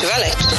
Stivalete.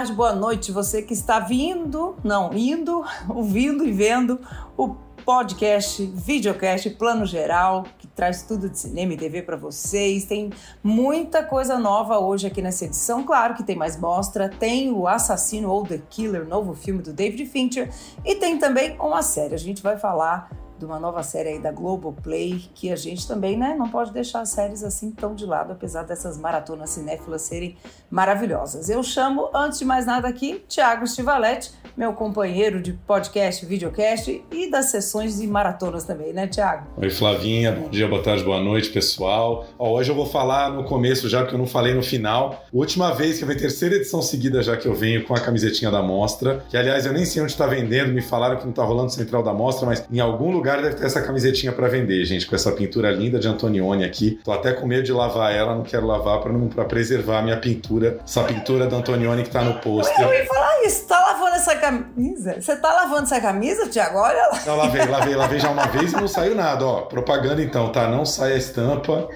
Tarde, boa noite. Você que está vindo, não, indo, ouvindo e vendo o podcast, videocast, plano geral, que traz tudo de cinema e TV para vocês. Tem muita coisa nova hoje aqui nessa edição. Claro que tem mais mostra, tem o Assassino ou The Killer, novo filme do David Fincher, e tem também uma série. A gente vai falar de uma nova série aí da Globoplay, que a gente também, né, não pode deixar as séries assim tão de lado, apesar dessas maratonas cinéfilas serem maravilhosas. Eu chamo, antes de mais nada aqui, Tiago Stivaletti, meu companheiro de podcast, videocast e das sessões de maratonas também, né, Tiago? Oi, Flavinha, bom dia, boa tarde, boa noite, pessoal. Ó, hoje eu vou falar no começo já, porque eu não falei no final. Última vez que vai terceira edição seguida já que eu venho com a camisetinha da mostra, que aliás eu nem sei onde está vendendo, me falaram que não está rolando central da mostra, mas em algum lugar lugar deve ter essa camisetinha para vender, gente, com essa pintura linda de Antonioni aqui. Tô até com medo de lavar ela, não quero lavar para preservar a minha pintura, essa pintura da Antonioni que tá no pôster. Eu ia falar isso, tá lavando essa camisa? Você tá lavando essa camisa, Tiago? Olha lá. Não, lavei, lavei, lavei já uma vez e não saiu nada, ó. Propaganda então, tá? Não sai a estampa.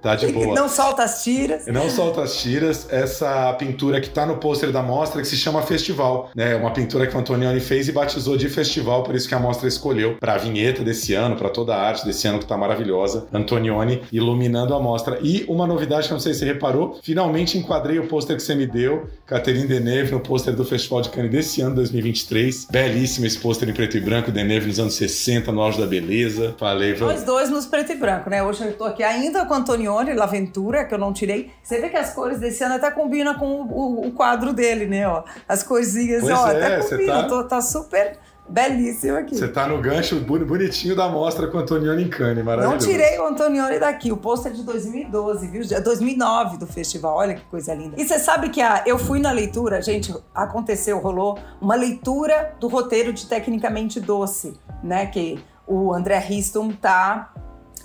Tá de boa. Não solta as tiras. Não solta as tiras. Essa pintura que tá no pôster da mostra, que se chama Festival, né? Uma pintura que o Antonioni fez e batizou de festival, por isso que a mostra escolheu para a vinheta desse ano, para toda a arte desse ano que tá maravilhosa. Antonioni iluminando a mostra. E uma novidade que eu não sei se você reparou, finalmente enquadrei o pôster que você me deu, Catherine Deneuve, no pôster do Festival de Cannes desse ano, 2023. Belíssimo esse pôster em preto e branco, Deneuve nos anos 60, no auge da beleza. Falei, Nós dois nos preto e branco, né? Hoje eu tô aqui ainda com o Antonioni Antonioni, L'Aventura, que eu não tirei. Você vê que as cores desse ano até combinam com o, o, o quadro dele, né? Ó, as corzinhas, pois ó, é, até combinam. Tá... tá super belíssimo aqui. Você tá no gancho bonitinho da mostra com o Antonioni em Cannes, maravilhoso. Não tirei o Antonioni daqui, o pôster é de 2012, viu? 2009 do festival, olha que coisa linda. E você sabe que a, eu fui na leitura, gente, aconteceu, rolou uma leitura do roteiro de Tecnicamente Doce, né? Que o André Riston tá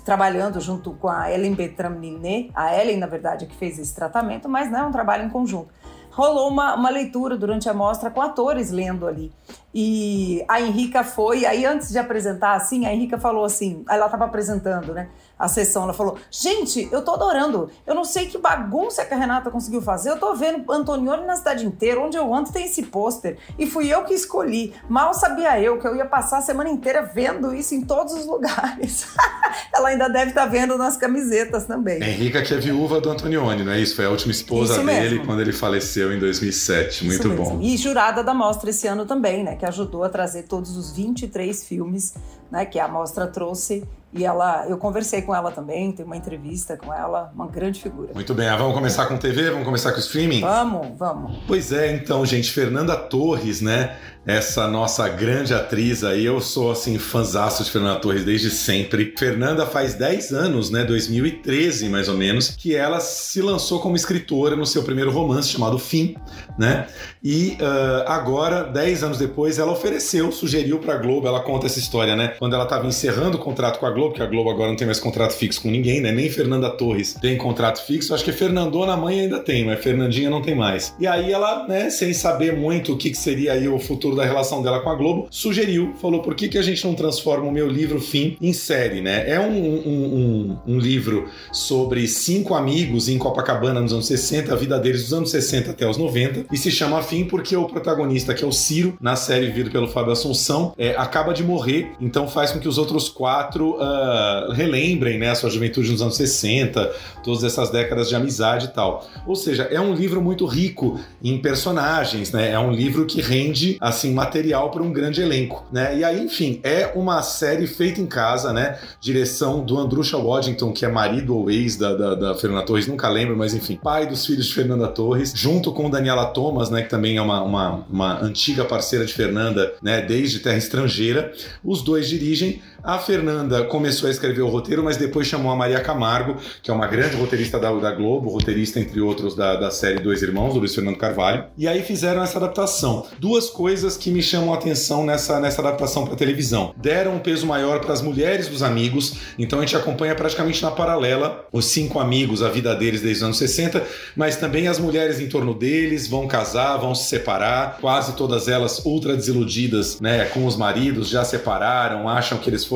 trabalhando junto com a Ellen Betraminé, a Ellen, na verdade, que fez esse tratamento, mas não é um trabalho em conjunto. Rolou uma, uma leitura durante a mostra com atores lendo ali. E a Henrica foi, aí antes de apresentar assim, a Henrica falou assim, ela estava apresentando, né? A sessão, ela falou: Gente, eu tô adorando. Eu não sei que bagunça que a Renata conseguiu fazer. Eu tô vendo Antonioni na cidade inteira. Onde eu ando tem esse pôster. E fui eu que escolhi. Mal sabia eu que eu ia passar a semana inteira vendo isso em todos os lugares. ela ainda deve estar tá vendo nas camisetas também. Henrica, que é viúva do Antonioni, não é isso? Foi a última esposa dele quando ele faleceu em 2007. Muito bom. E jurada da mostra esse ano também, né? Que ajudou a trazer todos os 23 filmes né, que a mostra trouxe e ela, eu conversei com ela também, tem uma entrevista com ela, uma grande figura. Muito bem, ah, vamos começar com TV? Vamos começar com streaming? Vamos, vamos. Pois é, então, gente, Fernanda Torres, né? Essa nossa grande atriz aí, eu sou assim fãzaço de Fernanda Torres desde sempre. Fernanda faz 10 anos, né, 2013 mais ou menos, que ela se lançou como escritora no seu primeiro romance chamado Fim, né? E uh, agora, 10 anos depois, ela ofereceu, sugeriu para Globo, ela conta essa história, né? Quando ela estava encerrando o contrato com a Globo que a Globo agora não tem mais contrato fixo com ninguém, né? Nem Fernanda Torres tem contrato fixo. Acho que Fernandona mãe ainda tem, mas Fernandinha não tem mais. E aí ela, né, sem saber muito o que, que seria aí o futuro da relação dela com a Globo, sugeriu, falou: por que, que a gente não transforma o meu livro Fim em série, né? É um, um, um, um livro sobre cinco amigos em Copacabana nos anos 60, a vida deles dos anos 60 até os 90, e se chama Fim porque o protagonista, que é o Ciro, na série vivido pelo Fábio Assunção, é, acaba de morrer, então faz com que os outros quatro uh, relembrem né, a sua juventude nos anos 60, todas essas décadas de amizade e tal. Ou seja, é um livro muito rico em personagens, né? É um livro que rende assim material para um grande elenco, né? E aí, enfim, é uma série feita em casa, né? Direção do Andrusha Waddington, que é marido ou ex da, da, da, Fernanda Torres, nunca lembro, mas enfim, pai dos filhos de Fernanda Torres, junto com Daniela Thomas, né? Que também é uma, uma, uma antiga parceira de Fernanda, né? Desde Terra Estrangeira. Os dois dirigem A Fernanda começou a escrever o roteiro, mas depois chamou a Maria Camargo, que é uma grande roteirista da, da Globo, roteirista, entre outros, da, da série Dois Irmãos, do Luiz Fernando Carvalho. E aí fizeram essa adaptação. Duas coisas que me chamam a atenção nessa, nessa adaptação para televisão. Deram um peso maior para as mulheres dos amigos, então a gente acompanha praticamente na paralela os cinco amigos, a vida deles desde os anos 60, mas também as mulheres em torno deles vão casar, vão se separar, quase todas elas ultra desiludidas né, com os maridos, já separaram, acham que eles foram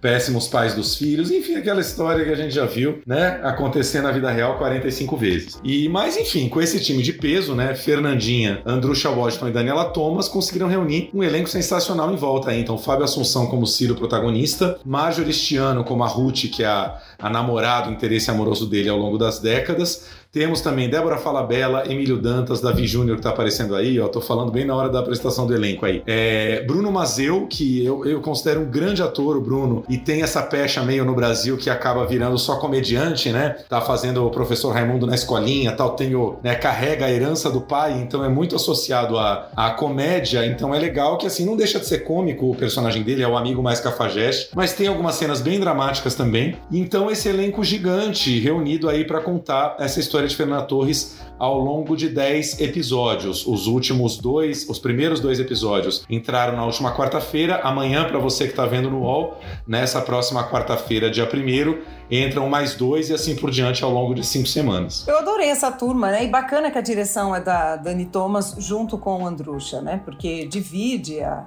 péssimos pais dos filhos, enfim, aquela história que a gente já viu, né, acontecer na vida real 45 vezes. E mas enfim, com esse time de peso, né, Fernandinha, Andrusha Washington e Daniela Thomas conseguiram reunir um elenco sensacional em volta aí. Então, Fábio Assunção como Ciro protagonista, Marjorie Stiano como a Ruth, que é a, a namorada, o interesse amoroso dele ao longo das décadas, temos também Débora Falabella, Emílio Dantas, Davi Júnior, que tá aparecendo aí, ó. Tô falando bem na hora da apresentação do elenco aí. É, Bruno Mazeu, que eu, eu considero um grande ator, o Bruno, e tem essa pecha meio no Brasil que acaba virando só comediante, né? Tá fazendo o professor Raimundo na escolinha tal, tem o, né, carrega a herança do pai, então é muito associado à, à comédia, então é legal que assim, não deixa de ser cômico o personagem dele, é o amigo mais cafajeste, mas tem algumas cenas bem dramáticas também. Então esse elenco gigante reunido aí para contar essa história história de Fernanda Torres ao longo de 10 episódios. Os últimos dois, os primeiros dois episódios entraram na última quarta-feira. Amanhã, para você que está vendo no UOL, nessa próxima quarta-feira, dia 1 entram mais dois e assim por diante ao longo de cinco semanas. Eu adorei essa turma, né? E bacana que a direção é da Dani Thomas junto com o Andrucha, né? Porque divide a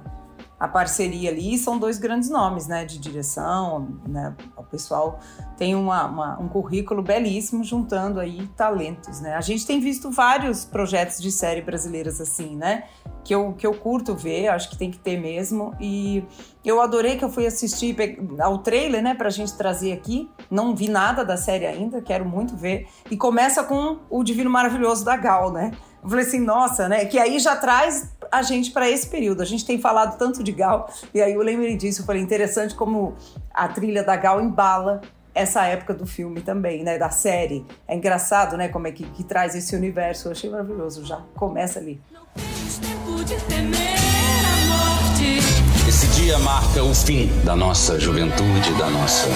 a parceria ali. São dois grandes nomes, né, de direção, né? O pessoal tem uma, uma, um currículo belíssimo juntando aí talentos, né? A gente tem visto vários projetos de série brasileiras assim, né? Que eu, que eu curto ver, acho que tem que ter mesmo. E eu adorei que eu fui assistir ao trailer, né, pra gente trazer aqui. Não vi nada da série ainda, quero muito ver. E começa com o Divino Maravilhoso da Gal, né? Eu falei assim, nossa, né? Que aí já traz a gente para esse período. A gente tem falado tanto de Gal, e aí eu lembrei disso. Eu falei, interessante como a trilha da Gal embala essa época do filme também, né? Da série. É engraçado, né? Como é que, que traz esse universo. Eu achei maravilhoso. Já começa ali. Não tens tempo de temer a morte. Esse dia marca o fim da nossa juventude, da nossa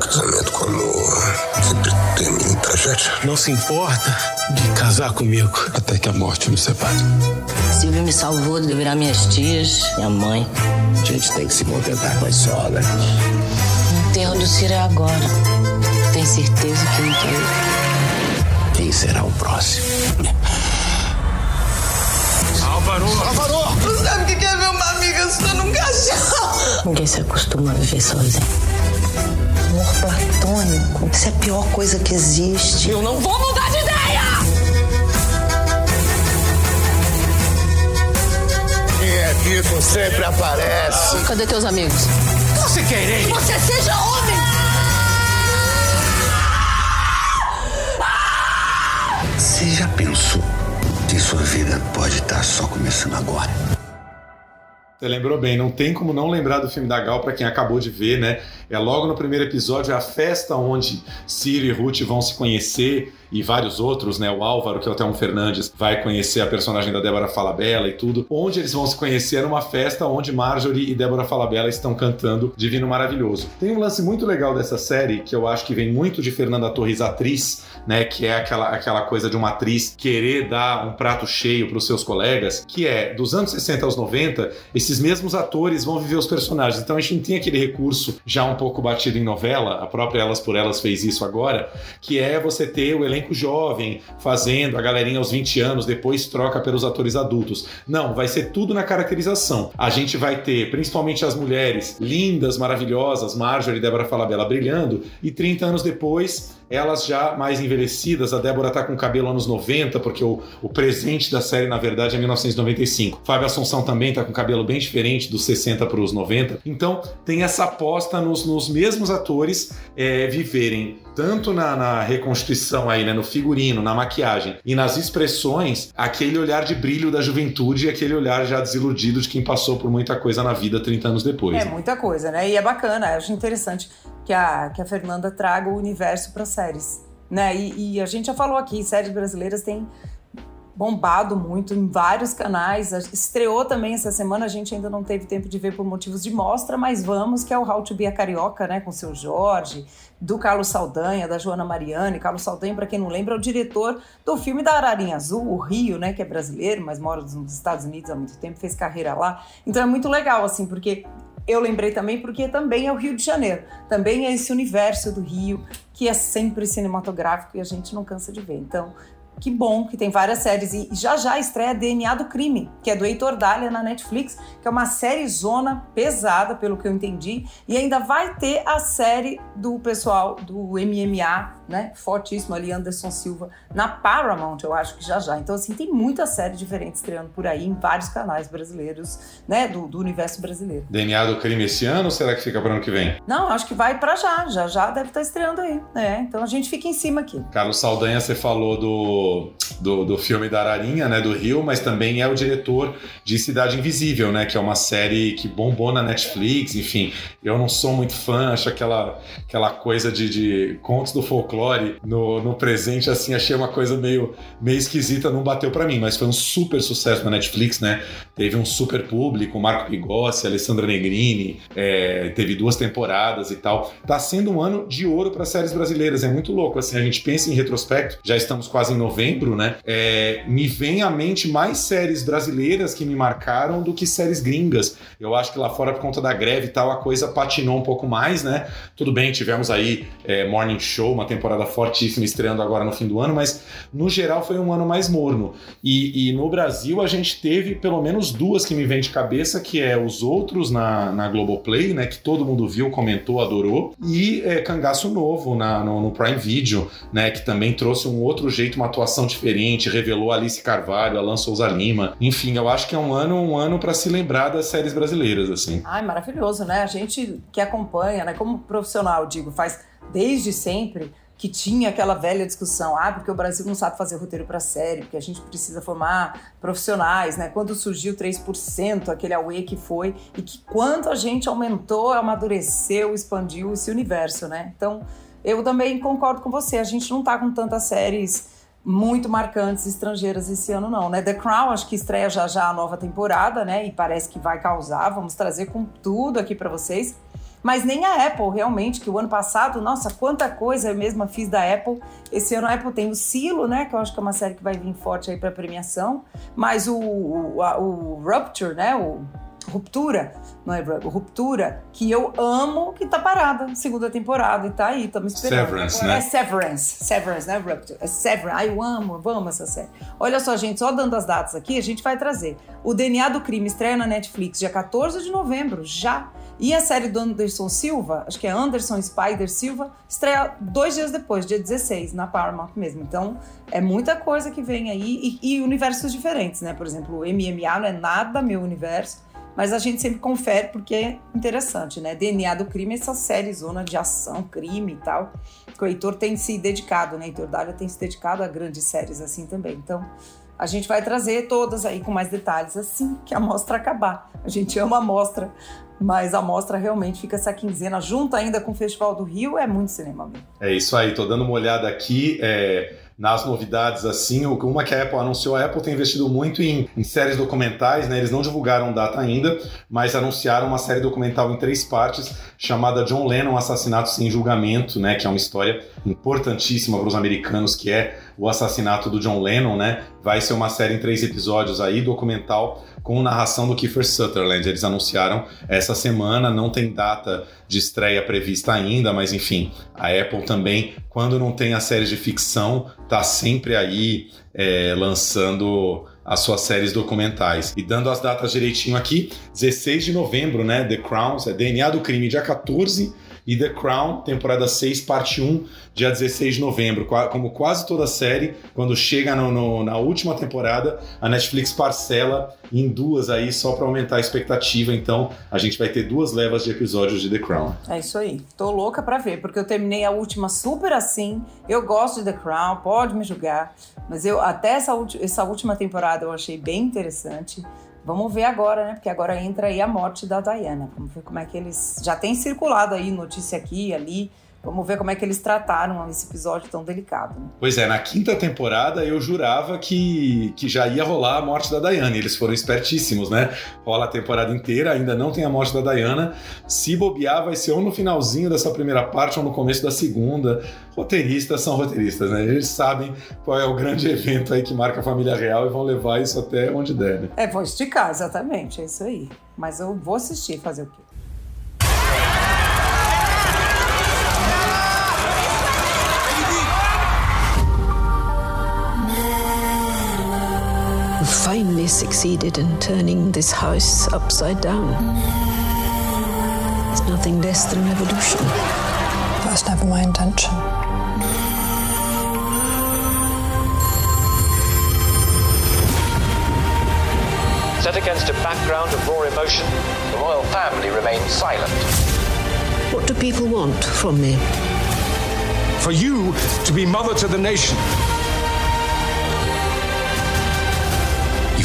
Casamento com amor sempre termina em tragédia. Não se importa de casar comigo até que a morte nos separe. Silvio me salvou de virar minhas tias, minha mãe. A gente tem que se contentar com as solas. O enterro do Ciro é agora. Tem certeza que não quer ir? Quem será o próximo? Álvaro! Álvaro! Não sabe o que é ver uma amiga só num caixão? Ninguém se acostuma a viver sozinho amor platônico. Isso é a pior coisa que existe. Eu não vou mudar de ideia! Quem é vivo sempre aparece. Cadê teus amigos? Você querer? Você seja homem! Você já pensou que sua vida pode estar só começando agora? Você lembrou bem, não tem como não lembrar do filme da Gal para quem acabou de ver, né? É logo no primeiro episódio a festa onde Ciro e Ruth vão se conhecer e vários outros, né? O Álvaro, que é o Thelmo Fernandes, vai conhecer a personagem da Débora Falabella e tudo. Onde eles vão se conhecer numa festa onde Marjorie e Débora Falabella estão cantando Divino Maravilhoso. Tem um lance muito legal dessa série que eu acho que vem muito de Fernanda Torres, atriz, né? Que é aquela, aquela coisa de uma atriz querer dar um prato cheio para os seus colegas, que é dos anos 60 aos 90, esses mesmos atores vão viver os personagens. Então a gente não tem aquele recurso já um pouco batido em novela, a própria Elas por Elas fez isso agora, que é você ter o elenco jovem fazendo, a galerinha aos 20 anos, depois troca pelos atores adultos. Não, vai ser tudo na caracterização. A gente vai ter, principalmente as mulheres lindas, maravilhosas, Marjorie e Débora Falabella brilhando, e 30 anos depois elas já mais envelhecidas, a Débora tá com cabelo anos 90, porque o, o presente da série, na verdade, é 1995. Fábio Assunção também tá com cabelo bem diferente, dos 60 para os 90. Então, tem essa aposta nos, nos mesmos atores é, viverem tanto na, na, reconstituição aí, né, no figurino, na maquiagem e nas expressões, aquele olhar de brilho da juventude e aquele olhar já desiludido de quem passou por muita coisa na vida 30 anos depois. É né? muita coisa, né? E é bacana, acho interessante que a, que a Fernanda traga o universo para séries, né? E, e, a gente já falou aqui, séries brasileiras têm bombado muito em vários canais. Estreou também essa semana, a gente ainda não teve tempo de ver por motivos de mostra, mas vamos, que é o How to Be a Carioca, né, com o seu Jorge, do Carlos Saldanha, da Joana Mariani. Carlos Saldanha, para quem não lembra, é o diretor do filme da Ararinha Azul, o Rio, né, que é brasileiro, mas mora nos Estados Unidos há muito tempo, fez carreira lá. Então é muito legal, assim, porque eu lembrei também porque também é o Rio de Janeiro, também é esse universo do Rio que é sempre cinematográfico e a gente não cansa de ver. Então, que bom que tem várias séries. E já já estreia DNA do Crime, que é do Heitor Dália na Netflix, que é uma série zona pesada, pelo que eu entendi. E ainda vai ter a série do pessoal do MMA, né? Fortíssimo ali, Anderson Silva, na Paramount, eu acho que já já. Então, assim, tem muita série diferente estreando por aí em vários canais brasileiros, né? Do, do universo brasileiro. DNA do Crime esse ano ou será que fica para ano que vem? Não, acho que vai para já. Já já deve estar estreando aí, né? Então a gente fica em cima aqui. Carlos Saldanha, você falou do do, do, filme da Ararinha, né, do Rio, mas também é o diretor de Cidade Invisível, né, que é uma série que bombou na Netflix, enfim. Eu não sou muito fã, acho aquela, aquela coisa de, de contos do folclore no, no presente, assim, achei uma coisa meio, meio esquisita, não bateu para mim, mas foi um super sucesso na Netflix, né, teve um super público, Marco Pigossi, Alessandra Negrini, é, teve duas temporadas e tal. Tá sendo um ano de ouro para séries brasileiras, é muito louco, assim, a gente pensa em retrospecto, já estamos quase em 90 novembro, né? É, me vem à mente mais séries brasileiras que me marcaram do que séries gringas. Eu acho que lá fora, por conta da greve e tal, a coisa patinou um pouco mais, né? Tudo bem, tivemos aí é, Morning Show, uma temporada fortíssima estreando agora no fim do ano, mas no geral foi um ano mais morno. E, e no Brasil a gente teve pelo menos duas que me vêm de cabeça, que é Os Outros na, na Globoplay, né? Que todo mundo viu, comentou, adorou. E é, Cangaço Novo na, no, no Prime Video, né? Que também trouxe um outro jeito, uma atuação atuação diferente, revelou Alice Carvalho, Alan Souza Lima. Enfim, eu acho que é um ano, um ano para se lembrar das séries brasileiras, assim. Ai, maravilhoso, né? A gente que acompanha, né, como profissional, digo, faz desde sempre que tinha aquela velha discussão, ah, porque o Brasil não sabe fazer roteiro para série, porque a gente precisa formar profissionais, né? Quando surgiu 3%, aquele away que foi, e que quanto a gente aumentou, amadureceu, expandiu esse universo, né? Então, eu também concordo com você, a gente não tá com tantas séries muito marcantes estrangeiras esse ano não, né? The Crown acho que estreia já já a nova temporada, né? E parece que vai causar, vamos trazer com tudo aqui para vocês. Mas nem a Apple, realmente, que o ano passado, nossa, quanta coisa eu mesma fiz da Apple. Esse ano a Apple tem o Silo, né? Que eu acho que é uma série que vai vir forte aí para premiação. Mas o, o, o Rupture, né? O Ruptura, não é Ruptura, que eu amo, que tá parada, segunda temporada, e tá aí, estamos esperando. Severance, né? É Severance, Severance, né? Rupture. É Severance, ai, eu amo, vamos essa série. Olha só, gente, só dando as datas aqui, a gente vai trazer. O DNA do Crime estreia na Netflix dia 14 de novembro, já. E a série do Anderson Silva, acho que é Anderson Spider Silva, estreia dois dias depois, dia 16, na Paramount mesmo. Então, é muita coisa que vem aí e, e universos diferentes, né? Por exemplo, o MMA não é nada meu universo, mas a gente sempre confere porque é interessante, né? DNA do crime, essa série zona de ação, crime e tal, que o Heitor tem se dedicado, né? Heitor Dália tem se dedicado a grandes séries assim também. Então, a gente vai trazer todas aí com mais detalhes assim que a mostra acabar. A gente ama a mostra, mas a mostra realmente fica essa quinzena junto ainda com o Festival do Rio, é muito cinema mesmo. É isso aí, tô dando uma olhada aqui, é nas novidades assim. Uma que a Apple anunciou, a Apple tem investido muito em, em, séries documentais, né? Eles não divulgaram data ainda, mas anunciaram uma série documental em três partes chamada John Lennon Assassinato sem Julgamento, né? Que é uma história importantíssima para os americanos, que é o assassinato do John Lennon, né? Vai ser uma série em três episódios aí, documental, com narração do Kiefer Sutherland. Eles anunciaram essa semana, não tem data de estreia prevista ainda, mas enfim, a Apple também, quando não tem a série de ficção, tá sempre aí é, lançando as suas séries documentais. E dando as datas direitinho aqui, 16 de novembro, né? The Crown, é DNA do Crime, dia 14 e The Crown, temporada 6, parte 1, dia 16 de novembro. Como quase toda série, quando chega no, no, na última temporada, a Netflix parcela em duas aí só para aumentar a expectativa. Então a gente vai ter duas levas de episódios de The Crown. É isso aí. Tô louca para ver, porque eu terminei a última super assim. Eu gosto de The Crown, pode me julgar, mas eu até essa, essa última temporada eu achei bem interessante. Vamos ver agora, né? Porque agora entra aí a morte da Diana. Vamos ver como é que eles. Já tem circulado aí notícia aqui e ali Vamos ver como é que eles trataram esse episódio tão delicado. Né? Pois é, na quinta temporada eu jurava que, que já ia rolar a morte da Diana. Eles foram espertíssimos, né? Rola a temporada inteira, ainda não tem a morte da Diana. Se bobear, vai ser ou no finalzinho dessa primeira parte ou no começo da segunda. Roteiristas são roteiristas, né? Eles sabem qual é o grande evento aí que marca a família real e vão levar isso até onde der. Né? É, vou esticar, exatamente, é isso aí. Mas eu vou assistir, fazer o quê? Finally succeeded in turning this house upside down. It's nothing less than revolution. That was never my intention. Set against a background of raw emotion, the royal family remains silent. What do people want from me? For you to be mother to the nation.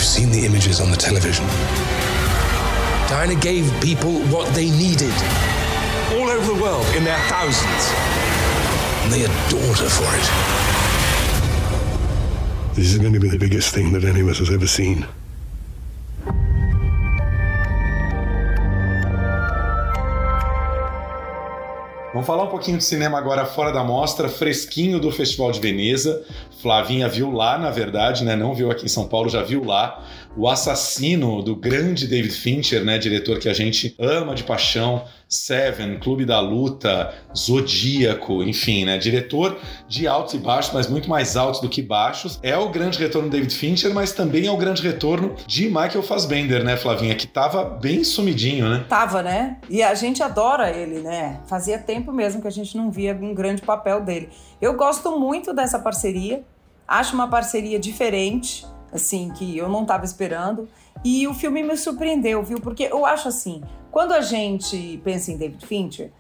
You've seen the images on the television. Diana gave people what they needed. All over the world, in their thousands. And they adored her for it. This is going to be the biggest thing that any of us has ever seen. Vamos falar um pouquinho de cinema agora fora da mostra, fresquinho do Festival de Veneza. Flavinha viu lá, na verdade, né? Não viu aqui em São Paulo, já viu lá. O assassino do grande David Fincher, né? Diretor que a gente ama de paixão. Seven, Clube da Luta, Zodíaco, enfim, né? Diretor de altos e baixos, mas muito mais altos do que baixos. É o grande retorno do David Fincher, mas também é o grande retorno de Michael Fassbender, né, Flavinha? Que tava bem sumidinho, né? Tava, né? E a gente adora ele, né? Fazia tempo mesmo que a gente não via um grande papel dele. Eu gosto muito dessa parceria. Acho uma parceria diferente, assim, que eu não estava esperando. E o filme me surpreendeu, viu? Porque eu acho assim, quando a gente pensa em David Fincher,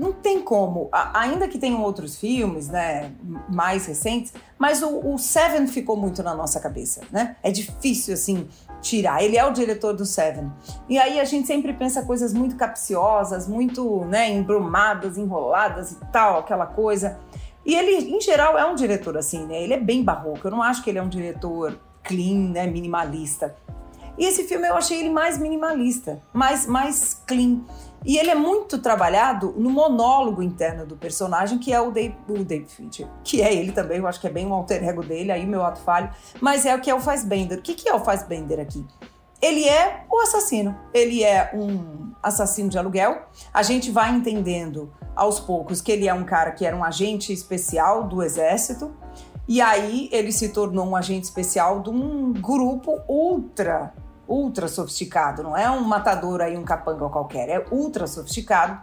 não tem como, ainda que tenham outros filmes, né, mais recentes, mas o, o, Seven ficou muito na nossa cabeça, né? É difícil, assim, tirar. Ele é o diretor do Seven. E aí a gente sempre pensa coisas muito capciosas, muito, né, embrumadas, enroladas e tal, aquela coisa. E ele, em geral, é um diretor assim, né? Ele é bem barroco. Eu não acho que ele é um diretor clean, né? Minimalista. E esse filme eu achei ele mais minimalista, mais, mais clean. E ele é muito trabalhado no monólogo interno do personagem, que é o Dave, o David Fincher. Que é ele também, eu acho que é bem um alter ego dele, aí meu ato falho. Mas é o que é o Fassbender. O que, que é o Fassbender aqui? Ele é o assassino. Ele é um assassino de aluguel. A gente vai entendendo aos poucos que ele é um cara que era um agente especial do exército. E aí ele se tornou um agente especial de um grupo ultra, ultra sofisticado. Não é um matador aí, um capanga qualquer, é ultra sofisticado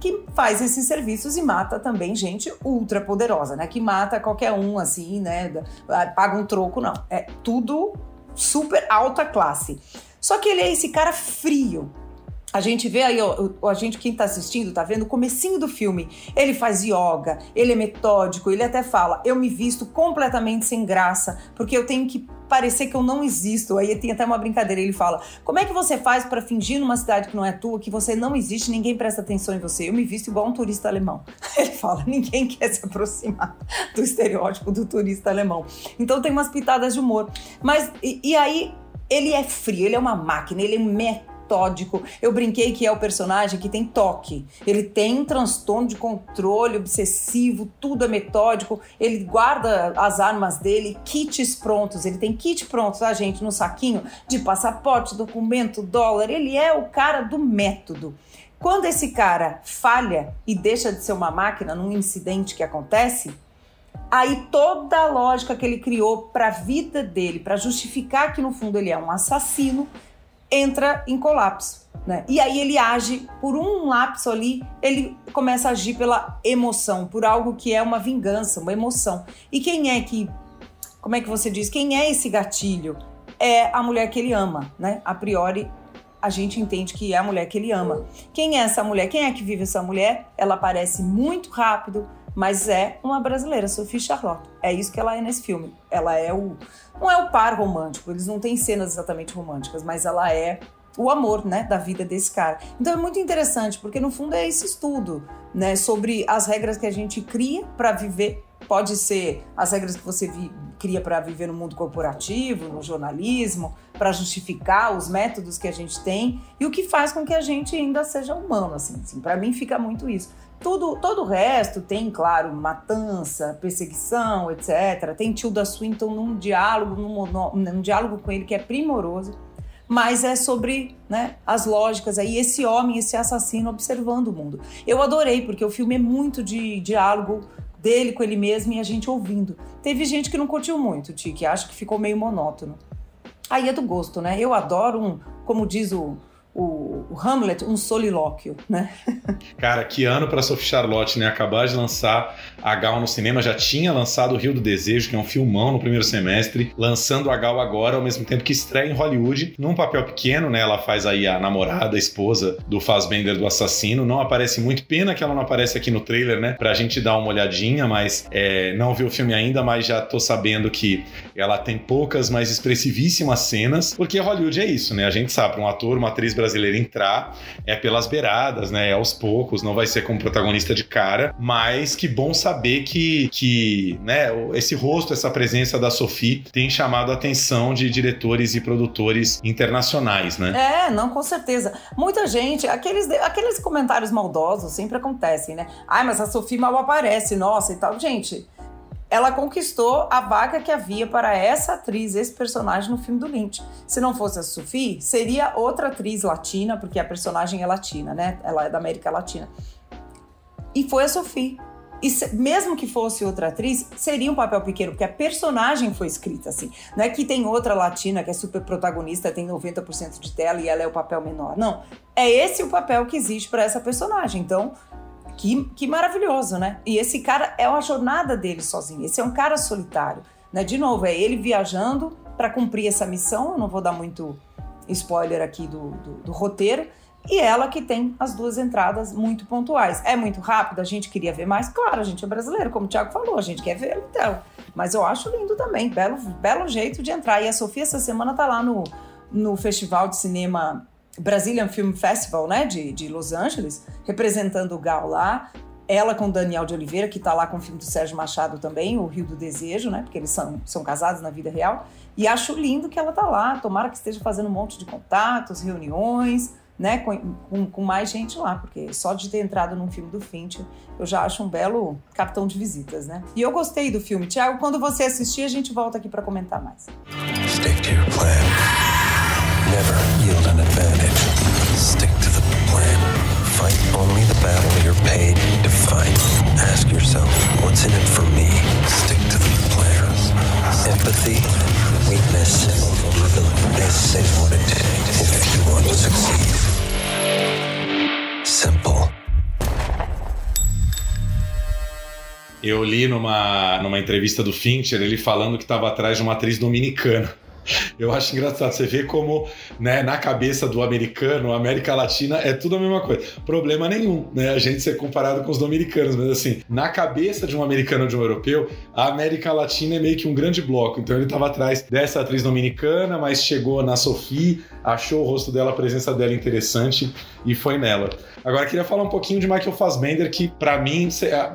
que faz esses serviços e mata também gente ultra poderosa, né? Que mata qualquer um assim, né? Paga um troco, não. É tudo super alta classe. Só que ele é esse cara frio, a gente vê aí, ó, a gente, quem tá assistindo, tá vendo o comecinho do filme. Ele faz yoga, ele é metódico, ele até fala: eu me visto completamente sem graça, porque eu tenho que parecer que eu não existo. Aí tem até uma brincadeira, ele fala: como é que você faz para fingir numa cidade que não é tua, que você não existe, ninguém presta atenção em você? Eu me visto igual um turista alemão. Ele fala: ninguém quer se aproximar do estereótipo do turista alemão. Então tem umas pitadas de humor. Mas, e, e aí, ele é frio, ele é uma máquina, ele é metódico metódico. Eu brinquei que é o personagem que tem toque. Ele tem transtorno de controle obsessivo, tudo é metódico. Ele guarda as armas dele, kits prontos. Ele tem kit pronto, tá, gente? No saquinho de passaporte, documento, dólar. Ele é o cara do método. Quando esse cara falha e deixa de ser uma máquina num incidente que acontece, aí toda a lógica que ele criou para a vida dele, para justificar que no fundo ele é um assassino, entra em colapso. Né? E aí ele age por um lapso ali, ele começa a agir pela emoção, por algo que é uma vingança, uma emoção. E quem é que, como é que você diz, quem é esse gatilho? É a mulher que ele ama, né? A priori a gente entende que é a mulher que ele ama. Quem é essa mulher? Quem é que vive essa mulher? Ela aparece muito rápido, mas é uma brasileira, Sophie Charlotte. É isso que ela é nesse filme. Ela é o. Não é o par romântico, eles não têm cenas exatamente românticas, mas ela é o amor, né, da vida desse cara. Então é muito interessante, porque no fundo é esse estudo, né, sobre as regras que a gente cria para viver. Pode ser as regras que você vi, cria para viver no mundo corporativo, no jornalismo, para justificar os métodos que a gente tem e o que faz com que a gente ainda seja humano, assim. assim para mim fica muito isso. Tudo, todo o resto tem, claro, matança, perseguição, etc. Tem Tilda Swinton num diálogo, num, num diálogo com ele que é primoroso mas é sobre né, as lógicas aí, esse homem, esse assassino observando o mundo. Eu adorei, porque o filme é muito de diálogo dele com ele mesmo e a gente ouvindo. Teve gente que não curtiu muito, Ti, que acha que ficou meio monótono. Aí é do gosto, né? Eu adoro um, como diz o, o, o, Hamlet um solilóquio, né? Cara, que ano para Sophie Charlotte, né? Acabar de lançar a Gal no cinema, já tinha lançado o Rio do Desejo, que é um filmão no primeiro semestre, lançando a Gal agora, ao mesmo tempo que estreia em Hollywood, num papel pequeno, né? Ela faz aí a namorada, a esposa do Fassbender do assassino, não aparece muito, pena que ela não aparece aqui no trailer, né? Pra gente dar uma olhadinha, mas é, não vi o filme ainda, mas já tô sabendo que ela tem poucas, mas expressivíssimas cenas, porque Hollywood é isso, né? A gente sabe, um ator, uma atriz brasileira entrar é pelas beiradas, né? É aos poucos, não vai ser como protagonista de cara, mas que bom saber que, que né, esse rosto, essa presença da Sophie tem chamado a atenção de diretores e produtores internacionais, né? É, não, com certeza. Muita gente, aqueles, aqueles comentários maldosos sempre acontecem, né? Ai, mas a Sophie mal aparece, nossa e tal. Gente, ela conquistou a vaga que havia para essa atriz, esse personagem no filme do Lynch. Se não fosse a Sophie, seria outra atriz latina, porque a personagem é latina, né? Ela é da América Latina. E foi a Sophie. E se, mesmo que fosse outra atriz, seria um papel pequeno, porque a personagem foi escrita assim. Não é que tem outra latina que é super protagonista, tem 90% de tela e ela é o papel menor. Não. É esse o papel que existe para essa personagem. Então, que, que maravilhoso, né? E esse cara é uma jornada dele sozinho. Esse é um cara solitário, né? De novo, é ele viajando para cumprir essa missão. Eu não vou dar muito spoiler aqui do, do, do roteiro. E ela que tem as duas entradas muito pontuais. É muito rápido, a gente queria ver mais. Claro, a gente é brasileiro, como o Thiago falou, a gente quer ver então. Mas eu acho lindo também, belo, belo jeito de entrar. E a Sofia essa semana tá lá no, no Festival de Cinema Brazilian Film Festival, né, de, de Los Angeles, representando o Gal lá. Ela com Daniel de Oliveira, que está lá com o filme do Sérgio Machado também, O Rio do Desejo, né? Porque eles são, são casados na vida real. E acho lindo que ela tá lá. Tomara que esteja fazendo um monte de contatos, reuniões, né? Com, com, com mais gente lá, porque só de ter entrado num filme do Fincher, eu já acho um belo cartão de visitas, né? E eu gostei do filme. Tiago, quando você assistir, a gente volta aqui para comentar mais. Stick to your plan. Never yield an advantage. Stick to the plan. Fight only the battle you're paid to fight. Ask yourself, what's in it for me? Stick to the plan. Empathy, weakness, this is what it takes if you want to succeed. Simple. Eu li numa, numa entrevista do Fincher ele falando que estava atrás de uma atriz dominicana. Eu acho engraçado. Você vê como, né, na cabeça do americano, América Latina é tudo a mesma coisa. Problema nenhum, né? A gente ser comparado com os dominicanos, mas assim, na cabeça de um americano ou de um europeu, a América Latina é meio que um grande bloco. Então ele estava atrás dessa atriz dominicana, mas chegou na Sophie, achou o rosto dela, a presença dela interessante e foi nela. Agora, queria falar um pouquinho de Michael Fassbender, que para mim,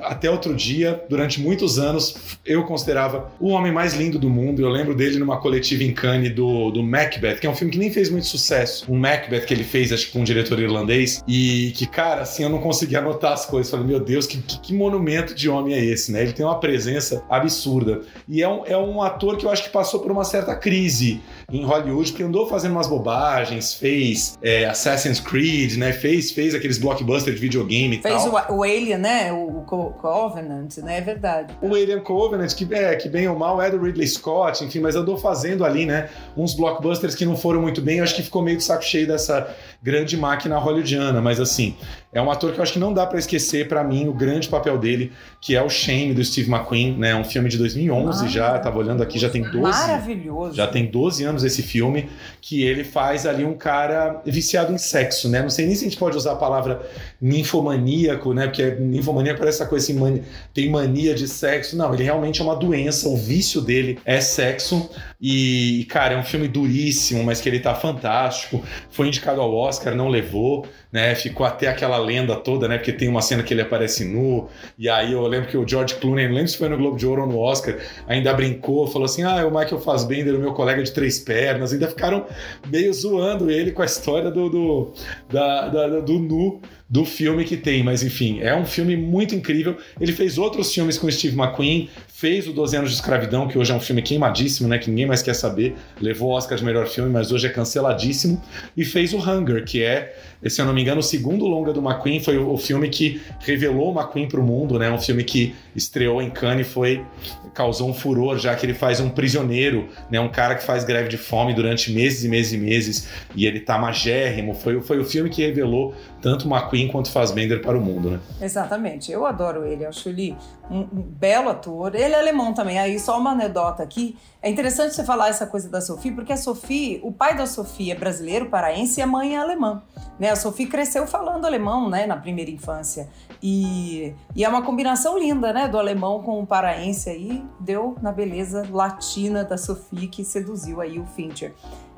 até outro dia, durante muitos anos, eu considerava o homem mais lindo do mundo. Eu lembro dele numa coletiva em Do, do Macbeth, que é um filme que nem fez muito sucesso. Um Macbeth que ele fez, acho que com um diretor irlandês, e que, cara, assim, eu não conseguia anotar as coisas. Falei, meu Deus, que, que, que monumento de homem é esse, né? Ele tem uma presença absurda. E é um, é um ator que eu acho que passou por uma certa crise em Hollywood, porque andou fazendo umas bobagens, fez é, Assassin's Creed, né? Fez, fez aqueles blockbuster de videogame e Fez tal. Fez o, o, Alien, né? O, o, Covenant, né? É verdade. O Alien Covenant, que, é, que bem ou mal é do Ridley Scott, enfim, mas andou fazendo ali, né? Uns blockbusters que não foram muito bem. Eu acho que ficou meio de saco cheio dessa grande máquina hollywoodiana, mas assim, é um ator que eu acho que não dá para esquecer, para mim, o grande papel dele, que é o Shame do Steve McQueen, né? Um filme de 2011 já, tava olhando aqui, já tem 12. Maravilhoso. Já tem 12 anos esse filme, que ele faz ali um cara viciado em sexo, né? Não sei nem se a gente pode usar a palavra ninfomaníaco, né? Porque ninfomania parece essa coisa assim, tem mania de sexo. Não, ele realmente é uma doença, o vício dele é sexo, E, cara, é um filme duríssimo, mas que ele tá fantástico. Foi indicado ao Oscar, não levou, né? Ficou até aquela lenda toda, né? Porque tem uma cena que ele aparece nu. E aí eu lembro que o George Clooney, não lembro se foi no Globo de Ouro ou no Oscar, ainda brincou, falou assim: ah, é o Michael Fassbender, o meu colega de três pernas. Ainda ficaram meio zoando ele com a história do, do, da, da, do nu do filme que tem, mas enfim, é um filme muito incrível. Ele fez outros filmes com Steve McQueen, fez o 12 anos de escravidão, que hoje é um filme queimadíssimo, né, que ninguém mais quer saber, levou o Oscar de melhor filme, mas hoje é canceladíssimo, e fez o Hunger, que é, se eu não me engano, o segundo longa do McQueen, foi o, filme que revelou o McQueen para o mundo, né, um filme que estreou em Cannes e foi causou um furor, já que ele faz um prisioneiro, né, um cara que faz greve de fome durante meses e meses e meses, e ele tá magérrimo, foi, foi o filme que revelou tanto McQueen quanto Fassbender para o mundo, né? Exatamente. Eu adoro ele, acho ele um, um, belo ator. É alemão também. Aí só uma anedota aqui. É interessante você falar essa coisa da Sophie, porque a Sophie, o pai da Sophie é brasileiro, paraense e a mãe é alemã. Né? A Sophie cresceu falando alemão, né, na primeira infância. E, e é uma combinação linda, né, do alemão com o paraense aí, deu na beleza latina da Sophie que seduziu aí o Fincher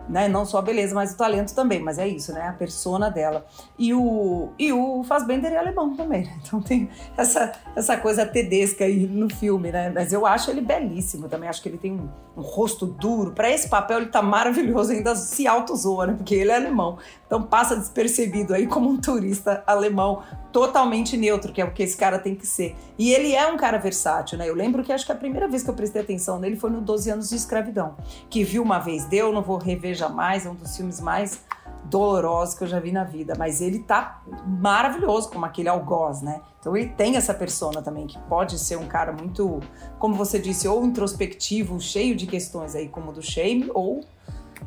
né? Não só a beleza, mas o talento também, mas é isso, né? A persona dela. E o, e o Fassbender é alemão também, né? Então tem essa, essa coisa tedesca aí no filme, né? Mas eu acho ele belíssimo também, acho que ele tem um, um rosto duro. Para esse papel ele tá maravilhoso, ainda se auto-zoa, né? Porque ele é alemão. Então passa despercebido aí como um turista alemão totalmente neutro, que é o que esse cara tem que ser. E ele é um cara versátil, né? Eu lembro que acho que a primeira vez que eu prestei atenção nele foi no 12 anos de escravidão, que viu uma vez, deu, não vou rever jamais, é um dos filmes mais dolorosos que eu já vi na vida, mas ele tá maravilhoso como aquele algoz, né? Então ele tem essa persona também que pode ser um cara muito, como você disse, ou introspectivo, cheio de questões aí como o do Shame, ou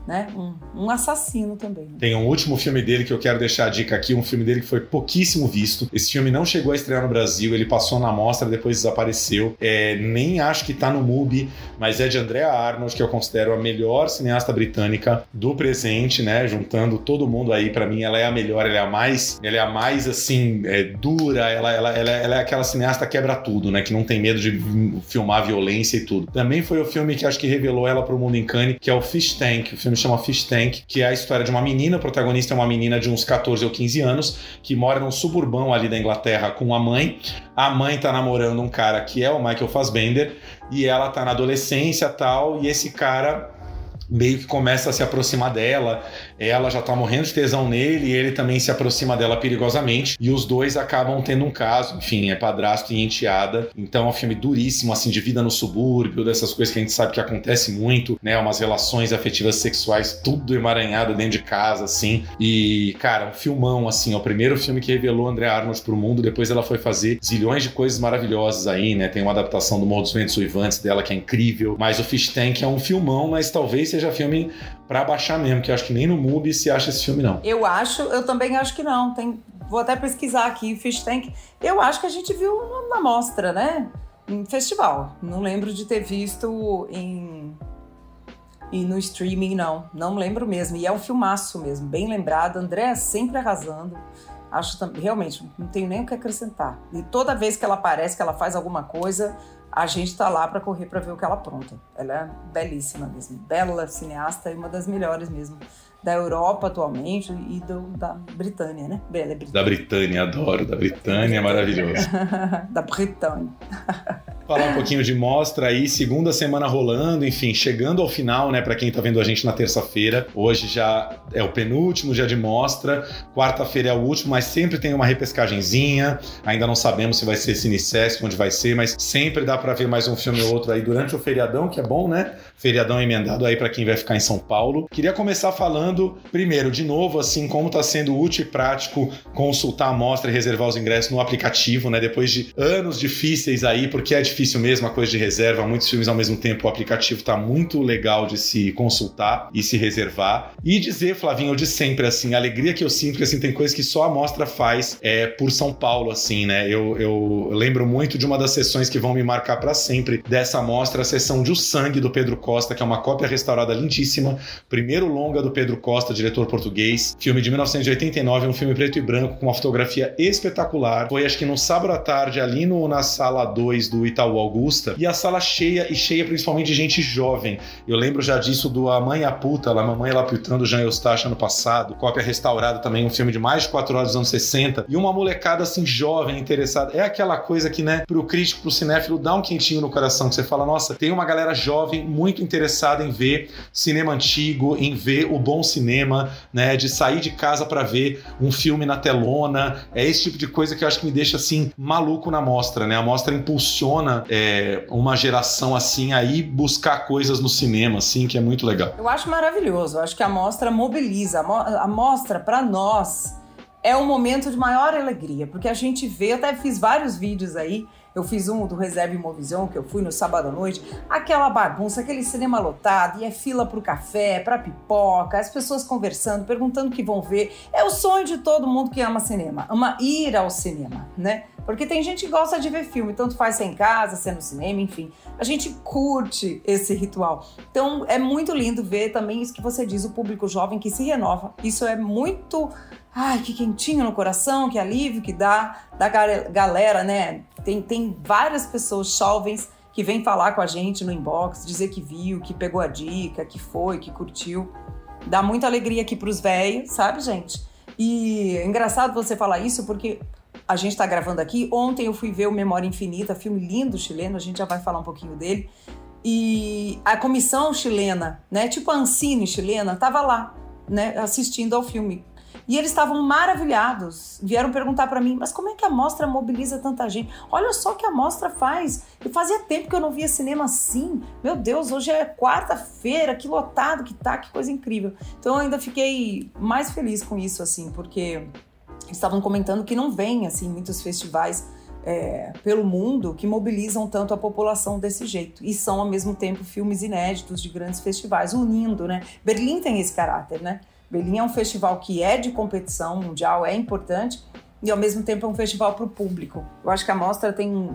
né? Um, um assassino também. Tem um último filme dele que eu quero deixar a dica aqui, um filme dele que foi pouquíssimo visto. Esse filme não chegou a estrear no Brasil, ele passou na mostra, depois desapareceu. É, nem acho que tá no MUBI, mas é de Andrea Arnold, que eu considero a melhor cineasta britânica do presente, né? Juntando todo mundo aí, para mim, ela é a melhor, ela é a mais, ela é a mais assim, é, dura, ela, ela, ela, ela é aquela cineasta quebra tudo, né? Que não tem medo de filmar violência e tudo. Também foi o filme que acho que revelou ela pro mundo em Cannes, que é o Fish Tank, o filme chama Fish Tank, que é a história de uma menina, o protagonista é uma menina de uns 14 ou 15 anos, que mora num suburbão ali da Inglaterra com a mãe. A mãe tá namorando um cara que é o Michael Fassbender, e ela tá na adolescência tal, e esse cara meio que começa a se aproximar dela, ela já tá morrendo de tesão nele e ele também se aproxima dela perigosamente e os dois acabam tendo um caso, enfim, é padrasto e enteada. Então é um filme duríssimo, assim, de vida no subúrbio, dessas coisas que a gente sabe que acontece muito, né? Umas relações afetivas sexuais, tudo emaranhado dentro de casa, assim. E, cara, um filmão, assim, é o primeiro filme que revelou André Arnold pro mundo, depois ela foi fazer zilhões de coisas maravilhosas aí, né? Tem uma adaptação do Morro dos Ventos Uivantes dela que é incrível, mas o Fish Tank é um filmão, mas talvez seja filme para baixar mesmo, que eu acho que nem no MUBI se acha esse filme, não. Eu acho, eu também acho que não. Tem, vou até pesquisar aqui, Fish Tank. Eu acho que a gente viu na mostra, né? Em festival. Não lembro de ter visto em. E no streaming, não. Não lembro mesmo. E é um filmaço mesmo, bem lembrado. André sempre arrasando. Acho realmente, não tenho nem o que acrescentar. E toda vez que ela aparece, que ela faz alguma coisa, a gente está lá para correr para ver o que ela apronta. Ela é belíssima mesmo, bela cineasta e uma das melhores mesmo da Europa atualmente e do, da Britânia, né? Ela é Da Britânia, adoro. Da Britânia, é maravilhoso. da Britânia. Falar um pouquinho de mostra aí, segunda semana rolando, enfim, chegando ao final, né, para quem tá vendo a gente na terça-feira. Hoje já é o penúltimo dia de mostra, quarta-feira é o último, mas sempre tem uma repescagenzinha. Ainda não sabemos se vai ser Cinesesc, onde vai ser, mas sempre dá para ver mais um filme ou outro aí durante o feriadão, que é bom, né? Feriadão emendado aí para quem vai ficar em São Paulo. Queria começar falando, primeiro, de novo, assim, como tá sendo útil e prático consultar a mostra e reservar os ingressos no aplicativo, né? Depois de anos difíceis aí, porque é difícil mesmo a coisa de reserva, muitos filmes ao mesmo tempo. O aplicativo está muito legal de se consultar e se reservar. E dizer, Flavinho, de sempre, assim, a alegria que eu sinto, que assim, tem coisas que só a mostra faz é, por São Paulo, assim, né? Eu, eu lembro muito de uma das sessões que vão me marcar para sempre dessa mostra, a sessão de O Sangue do Pedro Costa, que é uma cópia restaurada lindíssima. Primeiro longa do Pedro Costa, diretor português. Filme de 1989, um filme preto e branco com uma fotografia espetacular. Foi, acho que no sábado à tarde, ali no, na sala 2 do Itaú Augusta, e a sala cheia e cheia principalmente de gente jovem. Eu lembro já disso do A Mãe e a Puta, lá, Mamãe Laputando Jean Eustache ano passado, cópia restaurada também, um filme de mais de quatro horas dos anos 60, e uma molecada assim jovem, interessada. É aquela coisa que, né, pro crítico, pro cinéfilo, dá um quentinho no coração, que você fala, nossa, tem uma galera jovem muito interessada em ver cinema antigo, em ver o bom cinema, né, de sair de casa para ver um filme na telona. É esse tipo de coisa que eu acho que me deixa assim maluco na mostra, né? A mostra impulsiona é, uma geração assim aí buscar coisas no cinema, assim, que é muito legal. Eu acho maravilhoso. Eu acho que a mostra mobiliza. A mostra para nós é um momento de maior alegria, porque a gente vê, eu até fiz vários vídeos aí eu fiz um do Reserve Movision, que eu fui no sábado à noite. Aquela bagunça, aquele cinema lotado, e é fila pro café, pra pipoca, as pessoas conversando, perguntando o que vão ver. É o sonho de todo mundo que ama cinema, ama ir ao cinema, né? Porque tem gente que gosta de ver filme, tanto faz ser em casa, ser no cinema, enfim. A gente curte esse ritual. Então é muito lindo ver também isso que você diz, o público jovem que se renova. Isso é muito ai, que quentinho no coração, que alívio que dá da galera, né? Tem, tem várias pessoas jovens que vêm falar com a gente no inbox, dizer que viu, que pegou a dica, que foi, que curtiu. Dá muita alegria aqui pros velhos, sabe, gente? E é engraçado você falar isso porque a gente está gravando aqui. Ontem eu fui ver o Memória Infinita, filme lindo chileno, a gente já vai falar um pouquinho dele. E a comissão chilena, né, tipo a Ancine chilena, estava lá, né, assistindo ao filme e eles estavam maravilhados. Vieram perguntar para mim, mas como é que a mostra mobiliza tanta gente? Olha só o que a mostra faz. E fazia tempo que eu não via cinema assim. Meu Deus, hoje é quarta-feira, que lotado que tá, que coisa incrível. Então eu ainda fiquei mais feliz com isso, assim, porque estavam comentando que não vem, assim, muitos festivais é, pelo mundo que mobilizam tanto a população desse jeito. E são, ao mesmo tempo, filmes inéditos de grandes festivais, unindo, né? Berlim tem esse caráter, né? Berlim é um festival que é de competição mundial, é importante, e ao mesmo tempo é um festival para o público. Eu acho que a mostra tem um,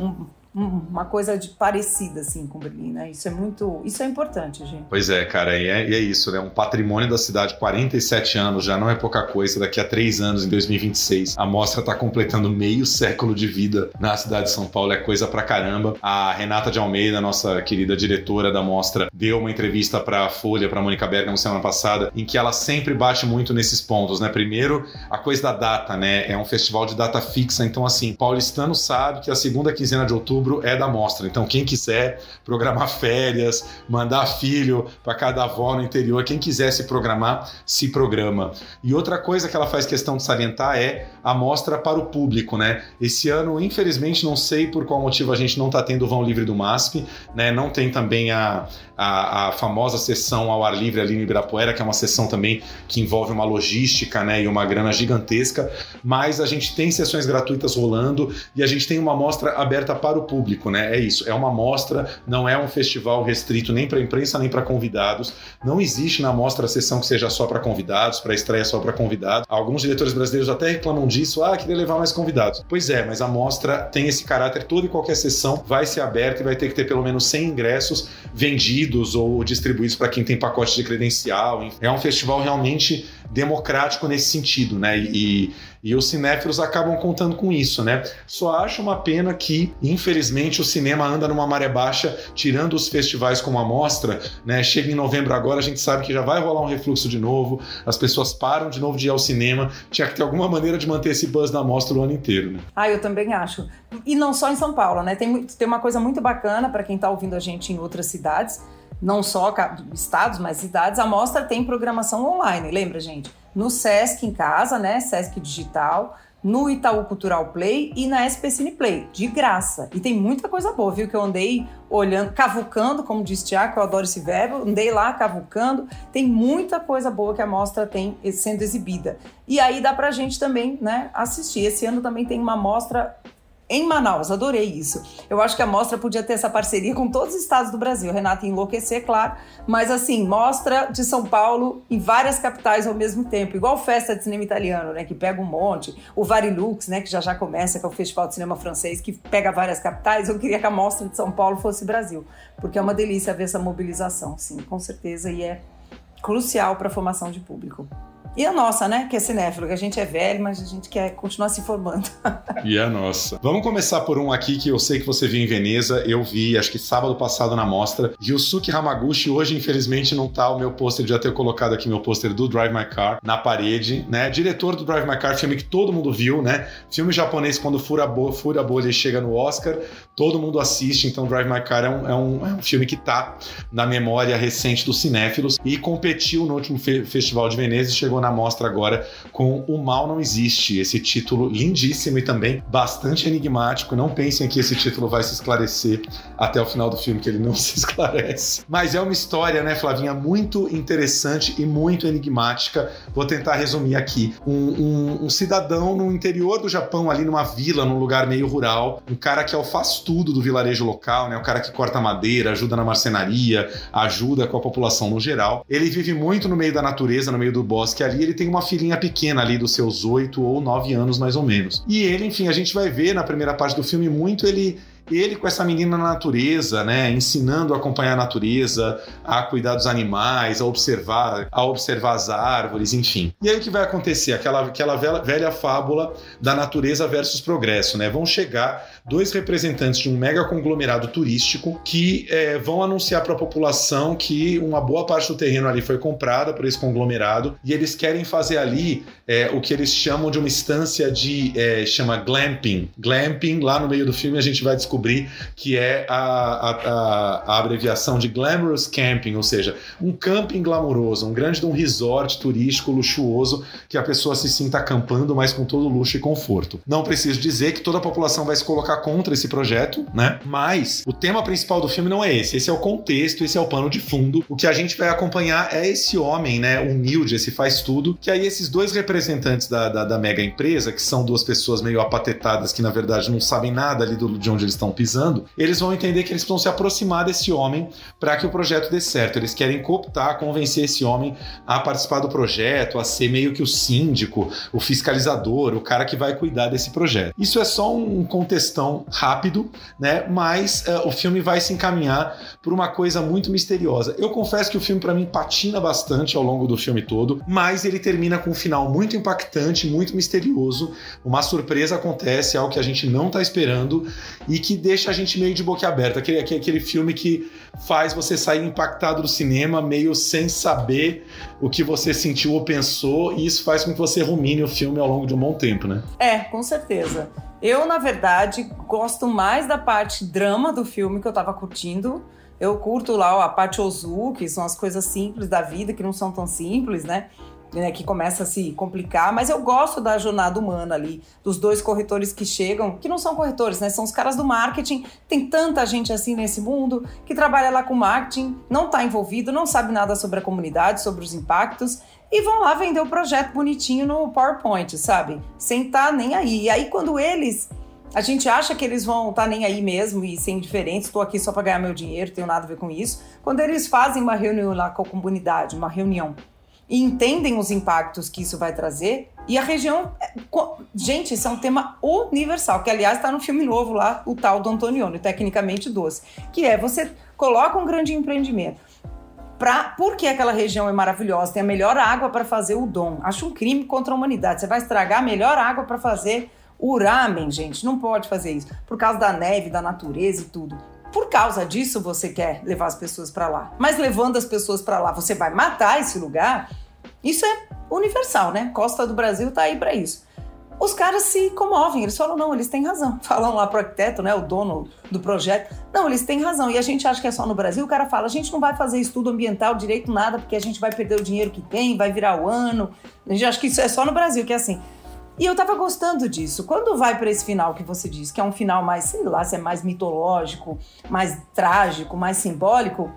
um, uma coisa de parecida assim com Berlim, né? Isso é muito, isso é importante, gente. Pois é, cara, e é, e é, isso, né? Um patrimônio da cidade, 47 anos, já não é pouca coisa. Daqui a três anos, em 2026, a mostra está completando meio século de vida na cidade de São Paulo, é coisa pra caramba. A Renata de Almeida, nossa querida diretora da mostra, deu uma entrevista para a Folha, para Mônica Bergamo semana passada, em que ela sempre bate muito nesses pontos, né? Primeiro, a coisa da data, né? É um festival de data fixa, então assim, paulistano sabe que a segunda quinzena de outubro outubro é da mostra. Então, quem quiser programar férias, mandar filho para cada avó no interior, quem quiser se programar, se programa. E outra coisa que ela faz questão de salientar é a mostra para o público, né? Esse ano, infelizmente, não sei por qual motivo a gente não está tendo o vão livre do MASP, né? Não tem também a, a, a, famosa sessão ao ar livre ali no Ibirapuera, que é uma sessão também que envolve uma logística, né? E uma grana gigantesca. Mas a gente tem sessões gratuitas rolando e a gente tem uma mostra aberta para o público, né? É isso, é uma mostra, não é um festival restrito nem para imprensa nem para convidados. Não existe na mostra a sessão que seja só para convidados, para estreia só para convidados. Alguns diretores brasileiros até reclamam disso, ah, queria levar mais convidados. Pois é, mas a mostra tem esse caráter, toda e qualquer sessão vai ser aberta e vai ter que ter pelo menos 100 ingressos vendidos ou distribuídos para quem tem pacote de credencial. É um festival realmente democrático nesse sentido, né? E, e os cinéfilos acabam contando com isso, né? Só acho uma pena que, infelizmente, o cinema anda numa maré baixa, tirando os festivais como a mostra, né? Chega em novembro agora, a gente sabe que já vai rolar um refluxo de novo, as pessoas param de novo de ir ao cinema. Tinha que ter alguma maneira de manter esse buzz da mostra o ano inteiro, né? Ah, eu também acho. E não só em São Paulo, né? Tem, tem uma coisa muito bacana para quem está ouvindo a gente em outras cidades não só estados, mas cidades, a mostra tem programação online, lembra, gente? No Sesc em casa, né? Sesc Digital, no Itaú Cultural Play e na SP Cine Play, de graça. E tem muita coisa boa, viu? Que eu andei olhando, cavucando, como diz Tiago, eu adoro esse verbo, andei lá cavucando. Tem muita coisa boa que a mostra tem sendo exibida. E aí dá pra gente também, né, assistir. Esse ano também tem uma mostra em Manaus. Adorei isso. Eu acho que a mostra podia ter essa parceria com todos os estados do Brasil. Renata enlouquecer, claro, mas assim, mostra de São Paulo em várias capitais ao mesmo tempo, igual Festa de Cinema Italiano, né, que pega um monte, o Varilux, né, que já já começa, que é o Festival de Cinema Francês, que pega várias capitais. Eu queria que a mostra de São Paulo fosse Brasil, porque é uma delícia ver essa mobilização, sim, com certeza, e é crucial para a formação de público. E a nossa, né? Que é cinéfilo, que a gente é velho, mas a gente quer continuar se formando. e a nossa. Vamos começar por um aqui que eu sei que você viu em Veneza. Eu vi, acho que sábado passado na mostra. Ryusuke Hamaguchi, hoje, infelizmente, não tá o meu pôster. Já ter colocado aqui meu pôster do Drive My Car na parede, né? Diretor do Drive My Car, filme que todo mundo viu, né? Filme japonês, quando fura bo fura a bolha e chega no Oscar, todo mundo assiste. Então, Drive My Car é um, é um, é um filme que tá na memória recente dos cinéfilos e competiu no último fe Festival de Veneza e chegou na mostra agora com O Mal Não Existe, esse título lindíssimo e também bastante enigmático. Não pensem que esse título vai se esclarecer até o final do filme, que ele não se esclarece. Mas é uma história, né, Flavinha, muito interessante e muito enigmática. Vou tentar resumir aqui. Um, um, um cidadão no interior do Japão, ali numa vila, num lugar meio rural, um cara que é o faz tudo do vilarejo local, né? O cara que corta madeira, ajuda na marcenaria, ajuda com a população no geral. Ele vive muito no meio da natureza, no meio do bosque ali, ele tem uma filhinha pequena ali dos seus oito ou nove anos mais ou menos. E ele, enfim, a gente vai ver na primeira parte do filme muito ele ele com essa menina na natureza, né, ensinando a acompanhar a natureza, a cuidar dos animais, a observar, a observar as árvores, enfim. E aí o que vai acontecer? Aquela, aquela velha, fábula da natureza versus progresso, né? Vão chegar dois representantes de um mega conglomerado turístico que é, vão anunciar para a população que uma boa parte do terreno ali foi comprada por esse conglomerado e eles querem fazer ali é, o que eles chamam de uma instância de é, chama glamping. Glamping lá no meio do filme a gente vai descobrir descobrir que é a, a, a, abreviação de Glamorous Camping, ou seja, um camping glamouroso, um grande de um resort turístico luxuoso que a pessoa se sinta acampando, mas com todo luxo e conforto. Não preciso dizer que toda a população vai se colocar contra esse projeto, né? Mas o tema principal do filme não é esse, esse é o contexto, esse é o pano de fundo. O que a gente vai acompanhar é esse homem, né, humilde, esse faz tudo, que aí esses dois representantes da, da, da mega empresa, que são duas pessoas meio apatetadas que na verdade não sabem nada ali do, de onde eles estão estão pisando, eles vão entender que eles precisam se aproximar desse homem para que o projeto dê certo. Eles querem cooptar, convencer esse homem a participar do projeto, a ser meio que o síndico, o fiscalizador, o cara que vai cuidar desse projeto. Isso é só um contextão rápido, né? Mas uh, o filme vai se encaminhar por uma coisa muito misteriosa. Eu confesso que o filme para mim patina bastante ao longo do filme todo, mas ele termina com um final muito impactante, muito misterioso. Uma surpresa acontece, algo que a gente não está esperando e que deixa a gente meio de boca aberta. Aquele, aquele filme que faz você sair impactado do cinema, meio sem saber o que você sentiu ou pensou, e isso faz com que você rumine o filme ao longo de um bom tempo, né? É, com certeza. Eu, na verdade, gosto mais da parte drama do filme que eu tava curtindo. Eu curto lá a parte Ozu, que são as coisas simples da vida, que não são tão simples, né? Né, que começa a se complicar, mas eu gosto da jornada humana ali, dos dois corretores que chegam, que não são corretores, né? São os caras do marketing. Tem tanta gente assim nesse mundo que trabalha lá com marketing, não está envolvido, não sabe nada sobre a comunidade, sobre os impactos. E vão lá vender o projeto bonitinho no PowerPoint, sabe? Sem estar tá nem aí. E aí, quando eles a gente acha que eles vão estar tá nem aí mesmo e ser indiferentes, estou aqui só para ganhar meu dinheiro, tenho nada a ver com isso. Quando eles fazem uma reunião lá com a comunidade, uma reunião e entendem os impactos que isso vai trazer. E a região. É, gente, isso é um tema universal, que aliás está no filme novo lá, o tal do Antonioni, tecnicamente doce, que é você coloca um grande empreendimento. Pra, porque aquela região é maravilhosa, tem a melhor água para fazer o dom. Acho um crime contra a humanidade. Você vai estragar a melhor água para fazer o ramen, gente. Não pode fazer isso. Por causa da neve, da natureza e tudo por causa disso você quer levar as pessoas para lá. Mas levando as pessoas para lá, você vai matar esse lugar. Isso é universal, né? Costa do Brasil tá aí para isso. Os caras se comovem, eles falam, não, eles têm razão. Falam lá pro arquiteto, né, o dono do projeto, não, eles têm razão. E a gente acha que é só no Brasil, o cara fala, a gente não vai fazer estudo ambiental direito nada, porque a gente vai perder o dinheiro que tem, vai virar o ano. A gente acha que isso é só no Brasil, que é assim. E eu tava gostando disso. Quando vai para esse final que você diz, que é um final mais, sei lá, se é mais mitológico, mais trágico, mais simbólico,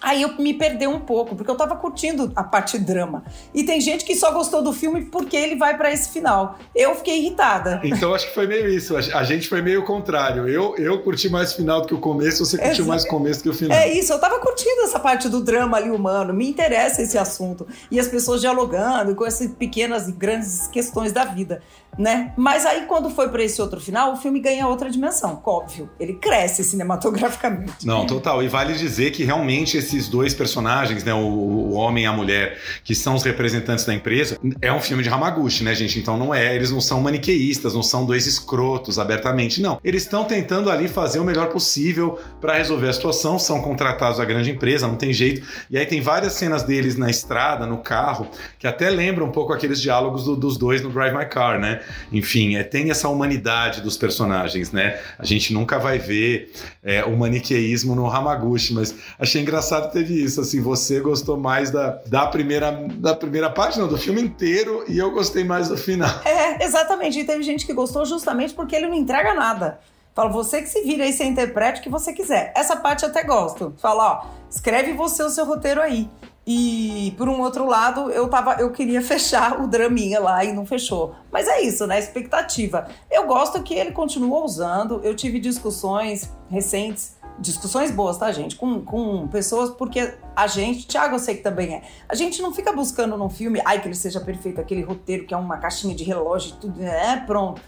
Aí eu me perdeu um pouco, porque eu tava curtindo a parte drama. E tem gente que só gostou do filme porque ele vai para esse final. Eu fiquei irritada. Então acho que foi meio isso. A gente foi meio contrário. Eu, eu curti mais o final do que o começo, você curtiu mais o começo do que o final. É isso, eu tava curtindo essa parte do drama ali humano. Me interessa esse assunto. E as pessoas dialogando com essas pequenas e grandes questões da vida né? Mas aí quando foi para esse outro final, o filme ganha outra dimensão, óbvio. Ele cresce cinematograficamente. Não, total. E vale dizer que realmente esses dois personagens, né, o, o, homem e a mulher, que são os representantes da empresa, é um filme de Hamaguchi, né, gente? Então não é, eles não são maniqueístas, não são dois escrotos abertamente, não. Eles estão tentando ali fazer o melhor possível para resolver a situação, são contratados da grande empresa, não tem jeito. E aí tem várias cenas deles na estrada, no carro, que até lembram um pouco aqueles diálogos do, dos dois no Drive My Car, né? Enfim, é, tem essa humanidade dos personagens, né? A gente nunca vai ver é, o maniqueísmo no Hamaguchi, mas achei engraçado teve isso, assim, você gostou mais da, da, primeira, da primeira parte, não, do filme inteiro, e eu gostei mais do final. É, exatamente, e teve gente que gostou justamente porque ele não entrega nada. Fala, você que se vira aí, você interprete o que você quiser. Essa parte eu até gosto. Fala, ó, escreve você o seu roteiro aí. E por um outro lado, eu tava, eu queria fechar o draminha lá e não fechou. Mas é isso, né? Expectativa. Eu gosto que ele continua usando. Eu tive discussões recentes, discussões boas, tá, gente? Com, com pessoas, porque a gente, Thiago, eu sei que também é. A gente não fica buscando num filme, ai, que ele seja perfeito, aquele roteiro que é uma caixinha de relógio e tudo, é pronto.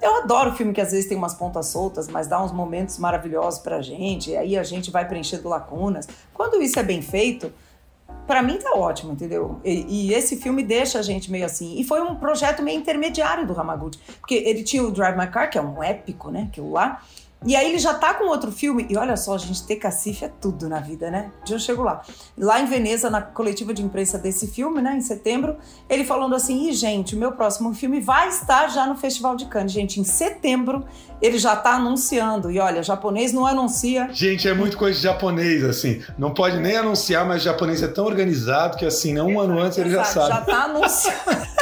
Eu adoro filme que às vezes tem umas pontas soltas, mas dá uns momentos maravilhosos pra gente, e aí a gente vai preenchendo lacunas. Quando isso é bem feito, para mim tá ótimo, entendeu? E, e, esse filme deixa a gente meio assim. E foi um projeto meio intermediário do Hamaguchi, porque ele tinha o Drive My Car, que é um épico, né? Aquilo lá. E aí ele já tá com outro filme. E olha só, gente, ter cacife é tudo na vida, né? De eu chego lá. Lá em Veneza, na coletiva de imprensa desse filme, né, em setembro, ele falando assim: "E gente, o meu próximo filme vai estar já no Festival de Cannes, gente, em setembro ele já tá anunciando. E olha, japonês não anuncia. Gente, é muito coisa de japonês, assim. Não pode nem anunciar, mas japonês é tão organizado que, assim, um ano antes ele já sabe. Já tá anunciando.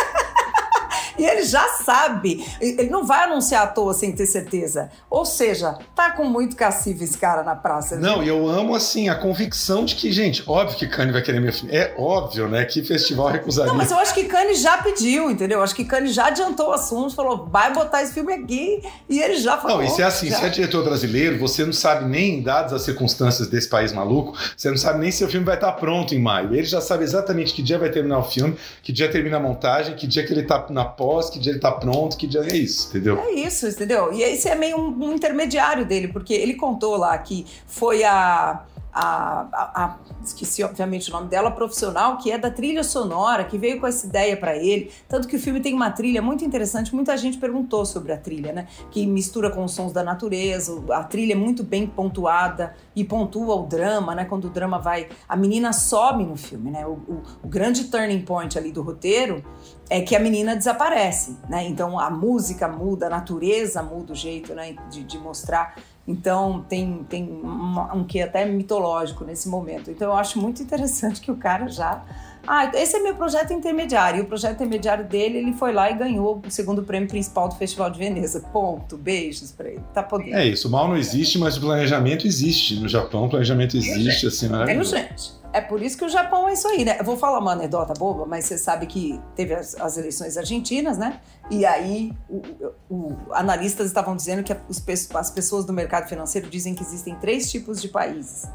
E ele já sabe. Ele não vai anunciar à toa sem ter certeza. Ou seja, tá com muito cacife esse cara na praça. Não, e eu amo, assim, a convicção de que, gente, óbvio que Kanye vai querer meu filme. É óbvio, né? Que festival recusaria. Não, mas eu acho que Kanye já pediu, entendeu? Eu acho que Kanye já adiantou o assunto, falou, vai botar esse filme aqui. E ele já falou. Não, isso é assim, já. se é diretor brasileiro, você não sabe nem, dadas as circunstâncias desse país maluco, você não sabe nem se o filme vai estar pronto em maio. Ele já sabe exatamente que dia vai terminar o filme, que dia termina a montagem, que dia que ele tá na pós que dia ele tá pronto, que dia é isso, entendeu? É isso, entendeu? E esse é meio um, um intermediário dele, porque ele contou lá que foi a a, a, a, esqueci obviamente o nome dela, profissional, que é da trilha sonora, que veio com essa ideia para ele. Tanto que o filme tem uma trilha muito interessante, muita gente perguntou sobre a trilha, né? Que mistura com os sons da natureza, a trilha é muito bem pontuada e pontua o drama, né? Quando o drama vai. A menina some no filme, né? O, o, o grande turning point ali do roteiro é que a menina desaparece, né? Então a música muda, a natureza muda o jeito né? de, de mostrar. Então tem, tem um, um que até mitológico nesse momento. Então eu acho muito interessante que o cara já. Ah, esse é meu projeto intermediário. E o projeto intermediário dele, ele foi lá e ganhou o segundo prêmio principal do Festival de Veneza. Ponto. Beijos pra ele. Tá podendo. É isso. O mal não existe, mas o planejamento existe. No Japão, o planejamento existe, assim, maravilhoso. Tem gente. É por isso que o Japão é isso aí, né? Eu vou falar uma anedota boba, mas você sabe que teve as, as eleições argentinas, né? E aí, o, o, analistas estavam dizendo que os, as pessoas do mercado financeiro dizem que existem três tipos de países.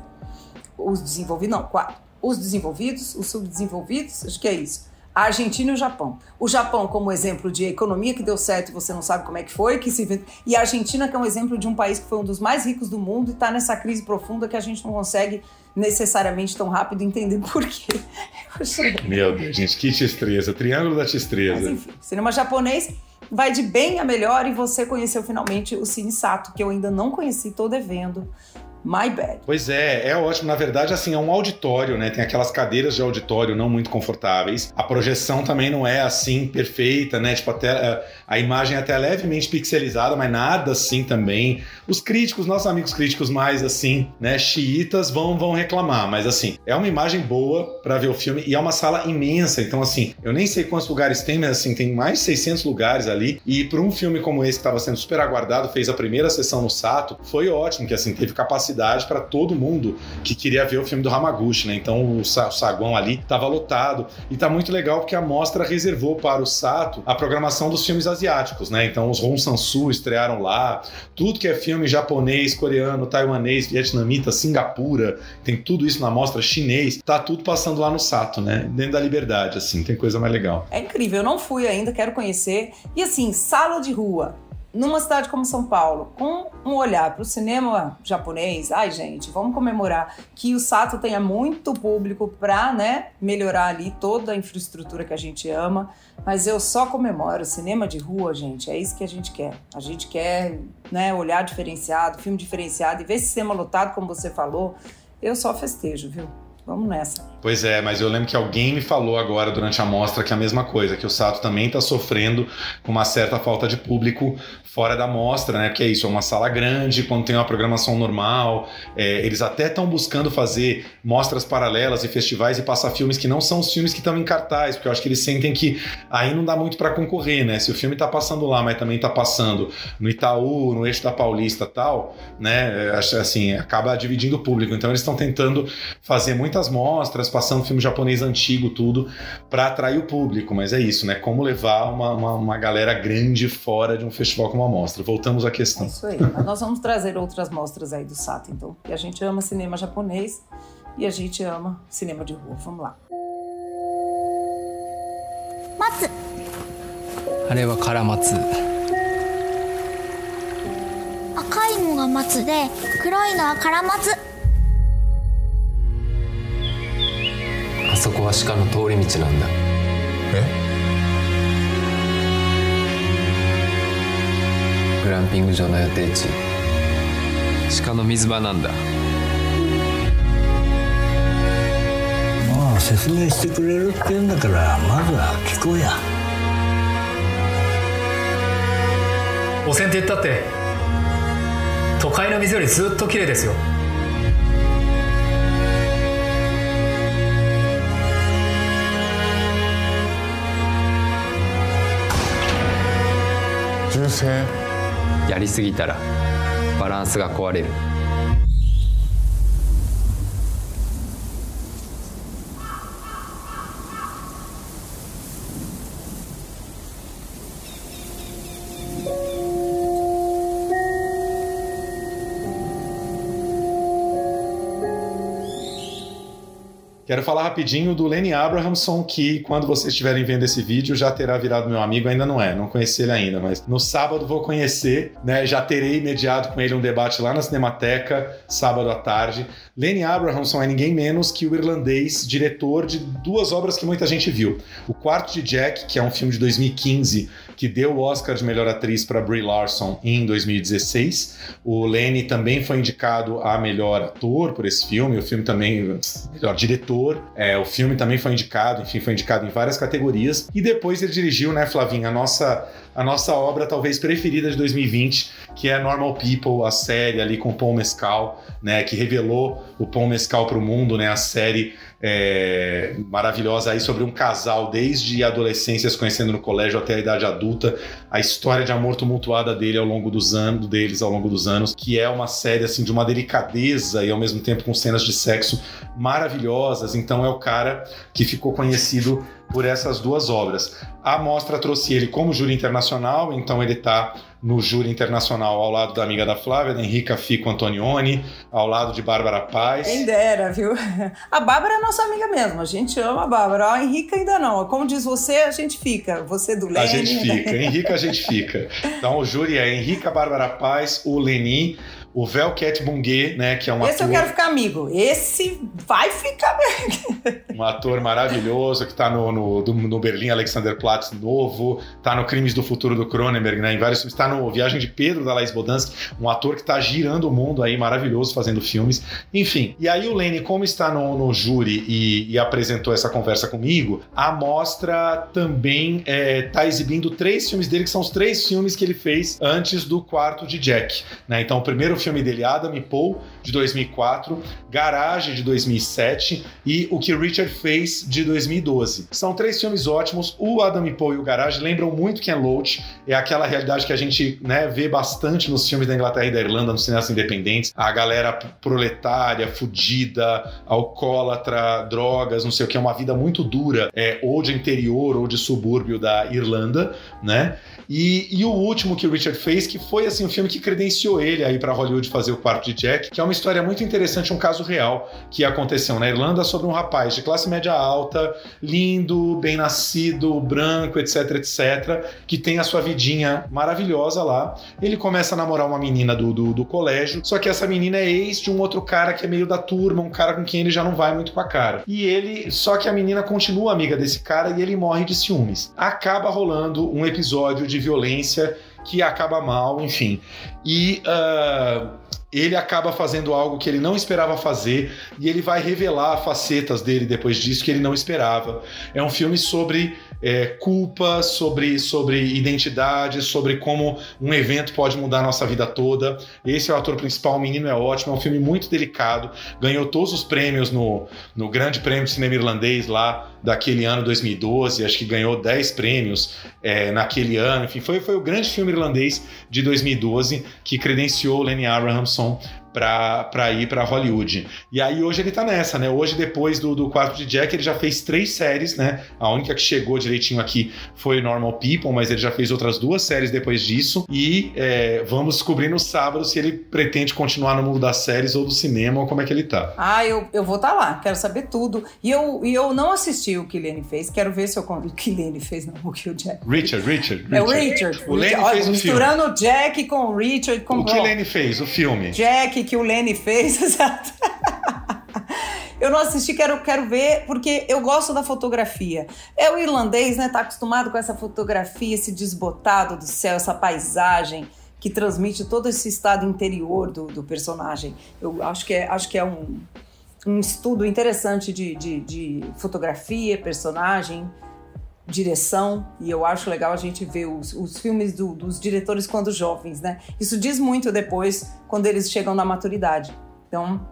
Os desenvolvidos, não, quatro. Os desenvolvidos, os subdesenvolvidos, acho que é isso. A Argentina e o Japão. O Japão como exemplo de economia que deu certo e você não sabe como é que foi, que se e a Argentina que é um exemplo de um país que foi um dos mais ricos do mundo e está nessa crise profunda que a gente não consegue necessariamente tão rápido entender por quê. Meu Deus, gente, que tistreza. Triângulo da tistreza. Mas, enfim, cinema japonês vai de bem a melhor e você conheceu finalmente o Cine Sato, que eu ainda não conheci, tô devendo. My bad. Pois é, é ótimo. Na verdade, assim, é um auditório, né? Tem aquelas cadeiras de auditório não muito confortáveis. A projeção também não é assim perfeita, né? Tipo, até eh, a imagem é até levemente pixelizada, mas nada assim também. Os críticos, nossos amigos críticos mais assim, né, xiitas vão vão reclamar, mas assim, é uma imagem boa para ver o filme e é uma sala imensa, então assim, eu nem sei quantos lugares tem, mas assim, tem mais de 600 lugares ali e para um filme como esse que estava sendo super aguardado, fez a primeira sessão no Sato, foi ótimo que assim teve capacidade para todo mundo que queria ver o filme do Hamaguchi, né? Então o, saguão ali estava lotado e tá muito legal porque a mostra reservou para o Sato a programação dos filmes asiáticos, né? Então os Hong Sansu estrearam lá, tudo que é filme japonês, coreano, taiwanês, vietnamita, Singapura, tem tudo isso na mostra chinês, tá tudo passando lá no Sato, né? Dentro da liberdade, assim, tem coisa mais legal. É incrível, eu não fui ainda, quero conhecer. E assim, sala de rua, numa cidade como São Paulo, com um olhar para o cinema japonês, ai gente, vamos comemorar que o Sato tenha muito público para né, melhorar ali toda a infraestrutura que a gente ama. Mas eu só comemoro cinema de rua, gente. É isso que a gente quer. A gente quer né, olhar diferenciado, filme diferenciado e ver cinema lotado, como você falou. Eu só festejo, viu? Vamos nessa. Pois é, mas eu lembro que alguém me falou agora durante a mostra que é a mesma coisa, que o Sato também está sofrendo com uma certa falta de público fora da mostra, né? Porque é isso, é uma sala grande, quando tem uma programação normal, é, eles até estão buscando fazer mostras paralelas e festivais e passar filmes que não são os filmes que estão em cartaz, porque eu acho que eles sentem que aí não dá muito para concorrer, né? Se o filme está passando lá, mas também está passando no Itaú, no eixo da Paulista tal, né? Acho assim, acaba dividindo o público. Então eles estão tentando fazer muitas mostras, passando filme japonês antigo, tudo, para atrair o público. Mas é isso, né? Como levar uma, uma, uma, galera grande fora de um festival como a mostra. Voltamos à questão. É isso aí. Mas nós vamos trazer outras mostras aí do Sato, então. E a gente ama cinema japonês e a gente ama cinema de rua. Vamos lá. Matsu. あれはカラマツ赤いのが松で黒いのはカラマツ あそこは鹿の通り道なんだ。え？グランピング場の予定地。鹿の水場なんだ。まあ説明してくれるって言うんだからまずは聞こうや。汚染って言ったって都会の水よりずっと綺麗ですよやりすぎたらバランスが壊れる。Quero falar rapidinho do Lenny Abrahamson, que quando vocês estiverem vendo esse vídeo já terá virado meu amigo, ainda não é, não conheci ele ainda, mas no sábado vou conhecer, né? Já terei mediado com ele um debate lá na Cinemateca, sábado à tarde. Lenny Abrahamson é ninguém menos que o irlandês, diretor de duas obras que muita gente viu. O Quarto de Jack, que é um filme de 2015 que deu o Oscar de melhor atriz para Brie Larson em 2016. O Lenny também foi indicado a melhor ator por esse filme, o filme também melhor diretor. É, o filme também foi indicado, enfim, foi indicado em várias categorias. E depois ele dirigiu, né, Flavinha, a nossa a nossa obra talvez preferida de 2020, que é Normal People, a série ali com Paul Mescal, né, que revelou o Paul Mescal para o mundo, né, a série é, maravilhosa aí sobre um casal desde a adolescência se conhecendo no colégio até a idade adulta, a história de amor tumultuada dele ao longo dos anos, deles ao longo dos anos, que é uma série assim de uma delicadeza e ao mesmo tempo com cenas de sexo maravilhosas. Então é o cara que ficou conhecido por essas duas obras. A mostra trouxe ele como júri internacional, então ele está no júri internacional ao lado da amiga da Flávia, da Henrica Fico Antonioni, ao lado de Bárbara Paz. Quem dera, viu? A Bárbara é nossa amiga mesmo, a gente ama a Bárbara. A Henrica ainda não. Como diz você, a gente fica. Você do Leni. A gente fica. Henrica, a gente fica. Então o júri é Henrica, Bárbara Paz, o Leni, o Velket Bungue, né, que é um Esse ator... eu quero ficar amigo. Esse vai ficar um ator maravilhoso que está no, no, no Berlim Alexanderplatz novo, está no Crimes do Futuro do Cronenberg, né, em vários está no Viagem de Pedro da Laís Bodansky, um ator que está girando o mundo aí, maravilhoso, fazendo filmes. Enfim, e aí o Lenny, como está no, no júri e, e, apresentou essa conversa comigo, a mostra também está é, tá exibindo três filmes dele, que são os três filmes que ele fez antes do quarto de Jack. Né? Então, o primeiro filme dele, Adam e Paul, de 2004, Garage, de 2007 e O que Richard fez, de 2012. São três filmes ótimos. O Adam e Paul e o Garage lembram muito Ken Loach. É aquela realidade que a gente né, vê bastante nos filmes da Inglaterra e da Irlanda, nos cineastas independentes. A galera proletária, fudida, alcoólatra, drogas, não sei o que. É uma vida muito dura, é, ou de interior ou de subúrbio da Irlanda, né? E, e o último que o Richard fez, que foi assim um filme que credenciou ele aí para Hollywood fazer o quarto de Jack, que é uma história muito interessante, um caso real que aconteceu na Irlanda sobre um rapaz de classe média alta, lindo, bem nascido, branco, etc, etc, que tem a sua vidinha maravilhosa lá. Ele começa a namorar uma menina do, do, do colégio, só que essa menina é ex de um outro cara que é meio da turma, um cara com quem ele já não vai muito com a cara. E ele, só que a menina continua amiga desse cara e ele morre de ciúmes. Acaba rolando um episódio de violência que acaba mal, enfim. E uh, ele acaba fazendo algo que ele não esperava fazer e ele vai revelar facetas dele depois disso que ele não esperava. É um filme sobre é, culpa, sobre, sobre identidade, sobre como um evento pode mudar a nossa vida toda. Esse é o ator principal, o menino é ótimo, é um filme muito delicado, ganhou todos os prêmios no, no Grande Prêmio de Cinema Irlandês lá daquele ano 2012, acho que ganhou 10 prêmios é, naquele ano, enfim, foi, foi o grande filme irlandês de 2012 que credenciou Lenny Abrahamson para ir para Hollywood. E aí hoje ele tá nessa, né? Hoje, depois do, do quarto de Jack, ele já fez três séries, né? A única que chegou direitinho aqui foi Normal People, mas ele já fez outras duas séries depois disso. E é, vamos descobrir no sábado se ele pretende continuar no mundo das séries ou do cinema, ou como é que ele tá. Ah, eu, eu vou estar tá lá, quero saber tudo. E eu, e eu não assisti o que Lenny fez, quero ver se eu. O que Lenny fez, não, o que o Jack. Richard, Richard. Richard. É o Richard. O Olha, fez o misturando filme. o Jack com o Richard. Com O que Lenny fez? O filme. Jack que o Lenny fez, exato. Eu não assisti, quero, quero ver, porque eu gosto da fotografia. É o irlandês, né? Tá acostumado com essa fotografia, esse desbotado do céu, essa paisagem que transmite todo esse estado interior do, do personagem. Eu acho que é, acho que é um, um estudo interessante de, de, de fotografia, personagem, direção, e eu acho legal a gente ver os, os filmes do, dos diretores quando jovens, né? Isso diz muito depois, quando eles chegam na maturidade. Então,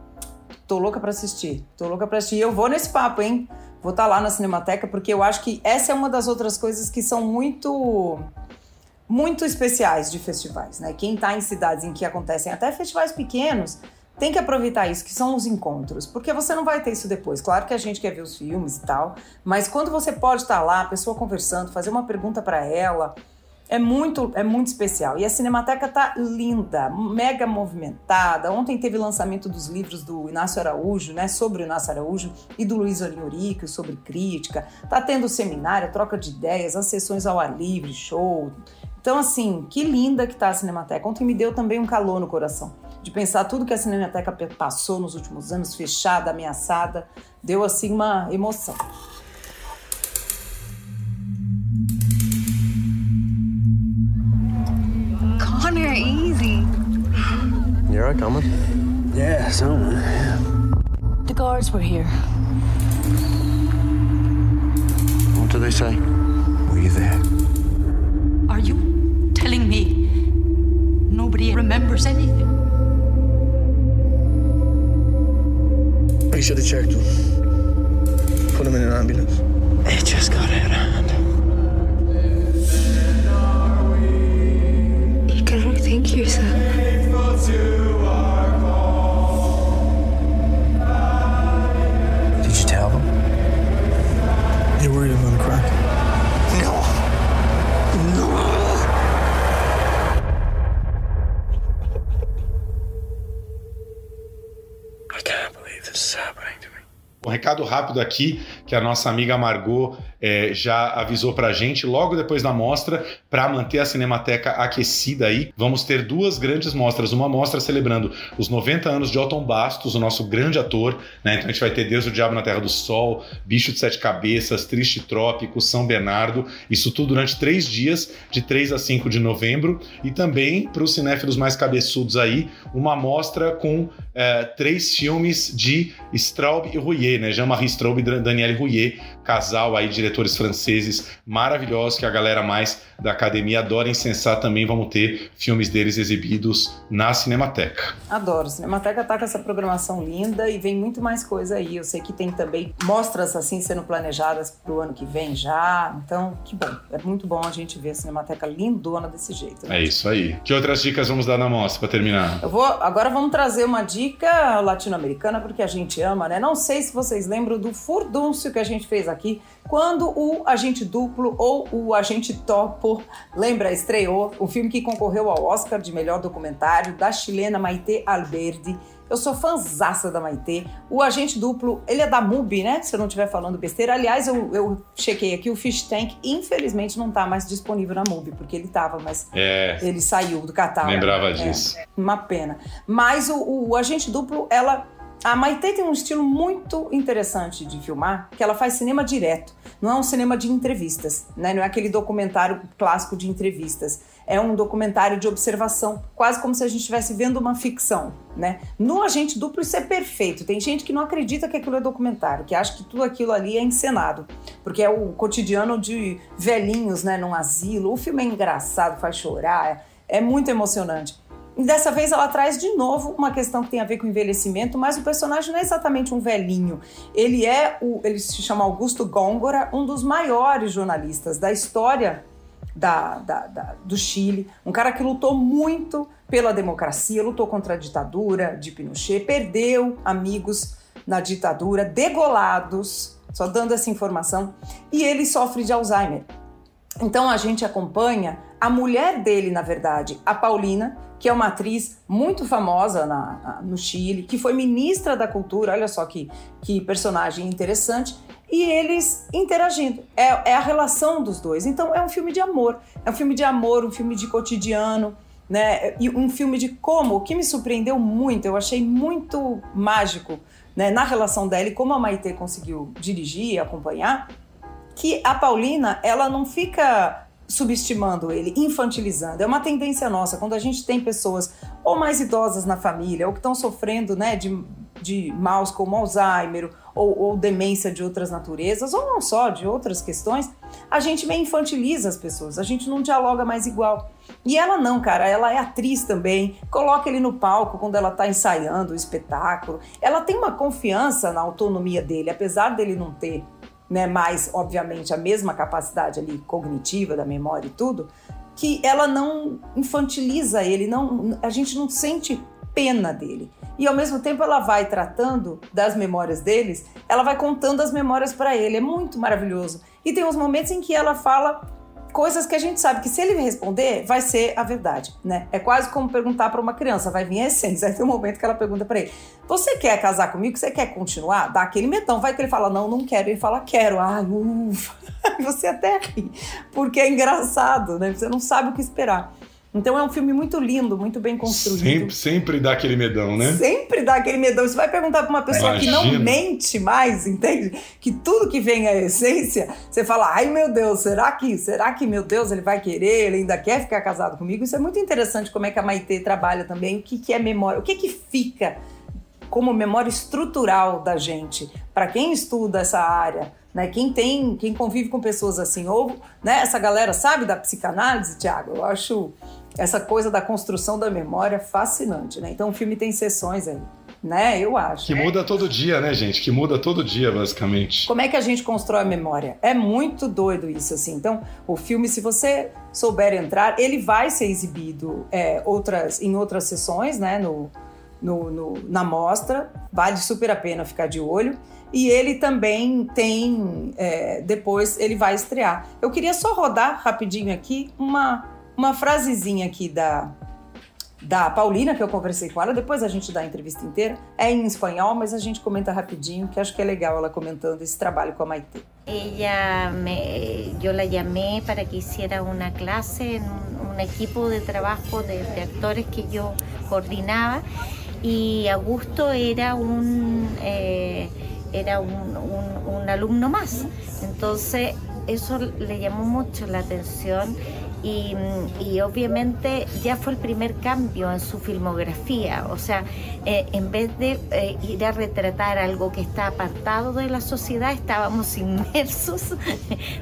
tô louca para assistir, tô louca para assistir. E eu vou nesse papo, hein? Vou estar tá lá na Cinemateca, porque eu acho que essa é uma das outras coisas que são muito muito especiais de festivais, né? Quem tá em cidades em que acontecem até festivais pequenos, tem que aproveitar isso, que são os encontros, porque você não vai ter isso depois. Claro que a gente quer ver os filmes e tal, mas quando você pode estar lá, a pessoa conversando, fazer uma pergunta para ela, é muito, é muito especial. E a Cinemateca tá linda, mega movimentada. Ontem teve lançamento dos livros do Inácio Araújo, né, sobre o Inácio Araújo e do Luiz Orinhorico sobre crítica. Tá tendo seminário, troca de ideias, as sessões ao ar livre, show. Então, assim, que linda que tá a Cinemateca. Ontem me deu também um calor no coração de pensar tudo que a Cinemateca passou nos últimos anos, fechada, ameaçada, deu assim uma emoção. Connor, easy. You're right, coming? Yeah, someone. The guards were here. What do they say? Were you there? Are you telling me nobody remembers anything? پیشت چک تو پولو من recado rápido aqui que a nossa amiga Margot é, já avisou pra gente logo depois da mostra para manter a Cinemateca aquecida aí. Vamos ter duas grandes mostras, uma mostra celebrando os 90 anos de Otton Bastos, o nosso grande ator, né? Então a gente vai ter Deus o Diabo na Terra do Sol, Bicho de Sete Cabeças, Triste Trópico, São Bernardo, isso tudo durante três dias, de 3 a 5 de novembro, e também para os cinéfilos mais cabeçudos aí, uma mostra com é, três filmes de Straub e Rouillet, né? Jean-Marie Straub e Rouillet, Rouyer casal aí, diretores franceses maravilhosos que a galera mais da academia adora incensar também. Vamos ter filmes deles exibidos na Cinemateca. Adoro. Cinemateca tá com essa programação linda e vem muito mais coisa aí. Eu sei que tem também mostras assim sendo planejadas pro ano que vem já. Então, que bom. É muito bom a gente ver a Cinemateca lindona desse jeito. Né? É isso aí. Que outras dicas vamos dar na mostra para terminar? Eu vou, agora vamos trazer uma dica latino-americana porque a gente ama, né? Não sei se vocês lembram do furdúncio que a gente fez aqui, quando o Agente Duplo ou o Agente Topo, lembra, estreou o filme que concorreu ao Oscar de melhor documentário da chilena Maite Alberdi. Eu sou fãzaça da Maitê. O agente duplo, ele é da MUBI, né? Se eu não estiver falando besteira. Aliás, eu, eu chequei aqui, o Fish Tank, infelizmente, não está mais disponível na MUBI, porque ele estava, mas é, ele saiu do catálogo. Lembrava disso. É, uma pena. Mas o, o, o agente duplo, ela a Maite tem um estilo muito interessante de filmar, que ela faz cinema direto. Não é um cinema de entrevistas, né? Não é aquele documentário clássico de entrevistas. É um documentário de observação, quase como se a gente estivesse vendo uma ficção, né? No Agente Duplo isso é perfeito. Tem gente que não acredita que aquilo é documentário, que acha que tudo aquilo ali é encenado, porque é o cotidiano de velhinhos, né, num asilo. O filme é engraçado, faz chorar, é, é muito emocionante. E dessa vez ela traz de novo uma questão que tem a ver com envelhecimento, mas o personagem não é exatamente um velhinho. Ele é o, ele se chama Augusto Góngora, um dos maiores jornalistas da história da, da, da, do Chile, um cara que lutou muito pela democracia, lutou contra a ditadura de Pinochet, perdeu amigos na ditadura, degolados, só dando essa informação, e ele sofre de Alzheimer. Então a gente acompanha a mulher dele, na verdade, a Paulina, que é uma atriz muito famosa na, na, no Chile, que foi ministra da cultura, olha só que, que personagem interessante, e eles interagindo. É, é, a relação dos dois. Então é um filme de amor. É um filme de amor, um filme de cotidiano, né? E um filme de como, o que me surpreendeu muito, eu achei muito mágico né, na relação dela e como a Maite conseguiu dirigir e acompanhar, que a Paulina, ela não fica subestimando ele, infantilizando. É uma tendência nossa quando a gente tem pessoas ou mais idosas na família ou que estão sofrendo né, de, de maus como Alzheimer ou, ou, demência de outras naturezas, ou não só, de outras questões, a gente meio infantiliza as pessoas, a gente não dialoga mais igual. E ela não, cara, ela é atriz também, coloca ele no palco quando ela está ensaiando o espetáculo. Ela tem uma confiança na autonomia dele, apesar dele não ter né, mais, obviamente, a mesma capacidade ali cognitiva da memória e tudo, que ela não infantiliza ele, não, a gente não sente pena dele. E ao mesmo tempo ela vai tratando das memórias deles, ela vai contando as memórias para ele, é muito maravilhoso. E tem uns momentos em que ela fala coisas que a gente sabe que se ele responder, vai ser a verdade, né? É quase como perguntar para uma criança, vai vir a essência. Aí tem um momento que ela pergunta para ele: Você quer casar comigo? Você quer continuar? Dá aquele metão. Vai que ele fala: Não, não quero. Ele fala: Quero. Ai, ufa. Você até ri, porque é engraçado, né? Você não sabe o que esperar. Então é um filme muito lindo, muito bem construído. Sempre, sempre dá aquele medão, né? Sempre dá aquele medão. Você vai perguntar para uma pessoa Imagina. que não mente mais, entende? Que tudo que vem é essência, você fala: "Ai, meu Deus, será que, será que meu Deus, ele vai querer, ele ainda quer ficar casado comigo?" Isso é muito interessante como é que a Maitê trabalha também, o que que é memória, o que que fica como memória estrutural da gente. Para quem estuda essa área, né? Quem tem, quem convive com pessoas assim, ou né, essa galera sabe da psicanálise, Tiago, eu acho essa coisa da construção da memória fascinante, né? Então o filme tem sessões aí, né? Eu acho. Que muda todo dia, né, gente? Que muda todo dia, basicamente. Como é que a gente constrói a memória? É muito doido isso, assim. Então, o filme, se você souber entrar, ele vai ser exibido é, outras, em outras sessões, né? No, no, no, na mostra, vale super a pena ficar de olho. E ele também tem, é, depois ele vai estrear. Eu queria só rodar rapidinho aqui uma uma frasezinha aqui da, da Paulina, que eu conversei com ela, depois a gente dá a entrevista inteira. É em espanhol, mas a gente comenta rapidinho, que acho que é legal ela comentando esse trabalho com a Maite. Ella me, yo la llamé para que hiciera una clase en un, un equipo de trabajo de, de, actores que yo coordinaba y Augusto era un, eh, era un, un, un alumno más. Entonces eso le llamó mucho la atención y, obviamente ya fue el primer cambio en su filmografía, o sea, eh, en vez de eh, ir a retratar algo que está apartado de la sociedad, estábamos inmersos,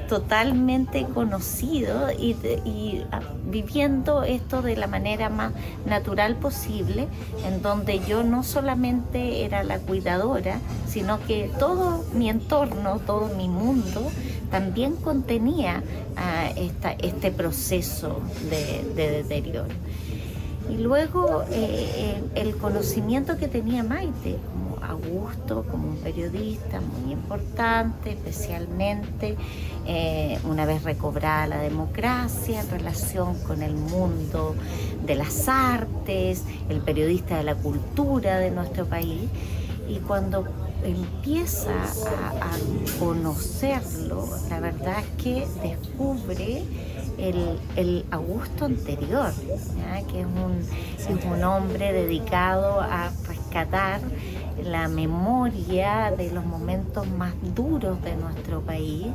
totalmente conocidos y, y ah, viviendo esto de la manera más natural posible, en donde yo no solamente era la cuidadora, sino que todo mi entorno, todo mi mundo, también contenía uh, esta, este proceso de, de, deterioro. Y luego eh, el, el, conocimiento que tenía Maite, como Augusto como un periodista muy importante, especialmente eh, una vez recobrada la democracia en relación con el mundo de las artes, el periodista de la cultura de nuestro país. Y cuando empieza a, a conocerlo, la verdad es que descubre el, el Augusto anterior, ¿ya? que es un, es un hombre dedicado a rescatar la memoria de los momentos más duros de nuestro país.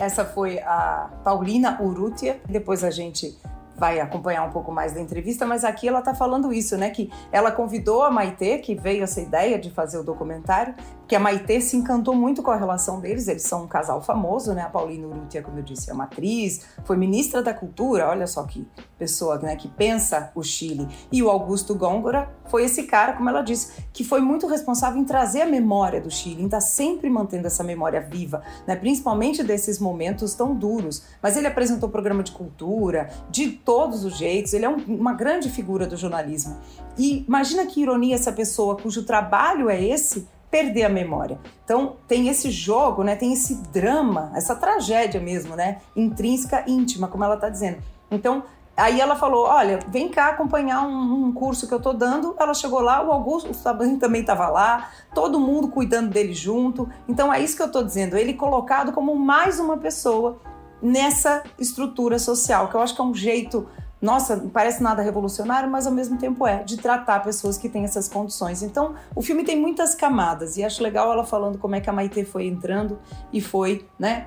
Essa foi a Paulina Urrutia. Depois a gente vai acompanhar um pouco mais da entrevista, mas aqui ela está falando isso, né? Que ela convidou a Maitê, que veio essa ideia de fazer o documentário, que a Maitê se encantou muito com a relação deles. Eles são um casal famoso, né? A Paulina Urrutia, como eu disse, é uma atriz, foi ministra da Cultura, olha só que pessoa né, que pensa o Chile. E o Augusto Góngora foi esse cara, como ela disse, que foi muito responsável em trazer a memória do Chile, em estar sempre mantendo essa memória viva, né? Principalmente desses momentos tão duros. Mas ele apresentou programa de cultura, de todos os jeitos, ele é um, uma grande figura do jornalismo. E imagina que ironia essa pessoa cujo trabalho é esse perder a memória. Então tem esse jogo, né? Tem esse drama, essa tragédia mesmo, né? Intrínseca, íntima, como ela está dizendo. Então Aí ela falou: Olha, vem cá acompanhar um, um, curso que eu tô dando. Ela chegou lá, o Augusto também estava lá, todo mundo cuidando dele junto. Então é isso que eu tô dizendo. Ele colocado como mais uma pessoa nessa estrutura social, que eu acho que é um jeito nossa, não parece nada revolucionário, mas ao mesmo tempo é, de tratar pessoas que têm essas condições. Então, o filme tem muitas camadas e acho legal ela falando como é que a Maite foi entrando e foi, né,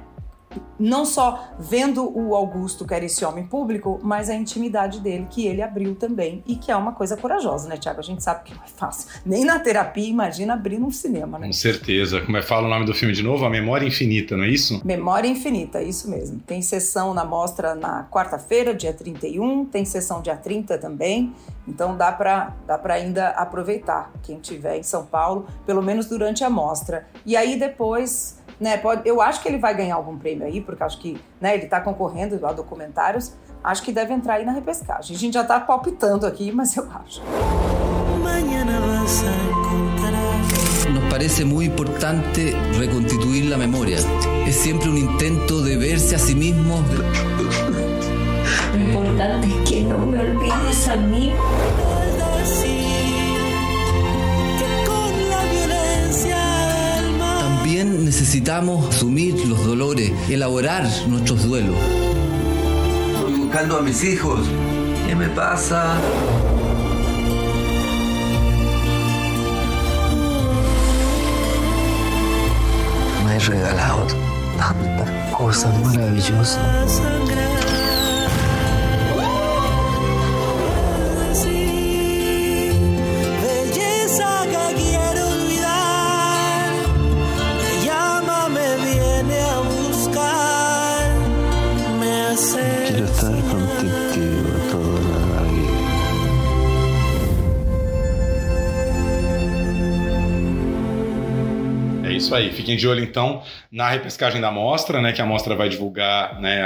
não só vendo o Augusto, que era esse homem público, mas a intimidade dele, que ele abriu também, e que é uma coisa corajosa, né, Tiago? A gente sabe que não é fácil. Nem na terapia, imagina abrir num cinema, né? Com certeza. Como é que fala o nome do filme de novo? A Memória Infinita, não é isso? Memória Infinita, isso mesmo. Tem sessão na mostra na quarta-feira, dia 31, tem sessão dia 30 também, então dá para dá ainda aproveitar, quem tiver em São Paulo, pelo menos durante a mostra. E aí depois né? Pode, eu acho que ele vai ganhar algum prêmio aí, porque acho que né, ele está concorrendo a documentários. Acho que deve entrar aí na repescagem. A gente já está palpitando aqui, mas eu acho. Nos parece muy importante reconstituir la memoria. Es siempre un intento de verse a sí mismo. Lo importante es que no me olvides a mí. También necesitamos asumir los dolores, elaborar nuestros duelos. Estoy buscando a mis hijos. ¿Qué me pasa? Me has regalado tantas cosas maravillosas. Isso aí. Fiquem de olho então na repescagem da mostra, né? Que a mostra vai divulgar, né?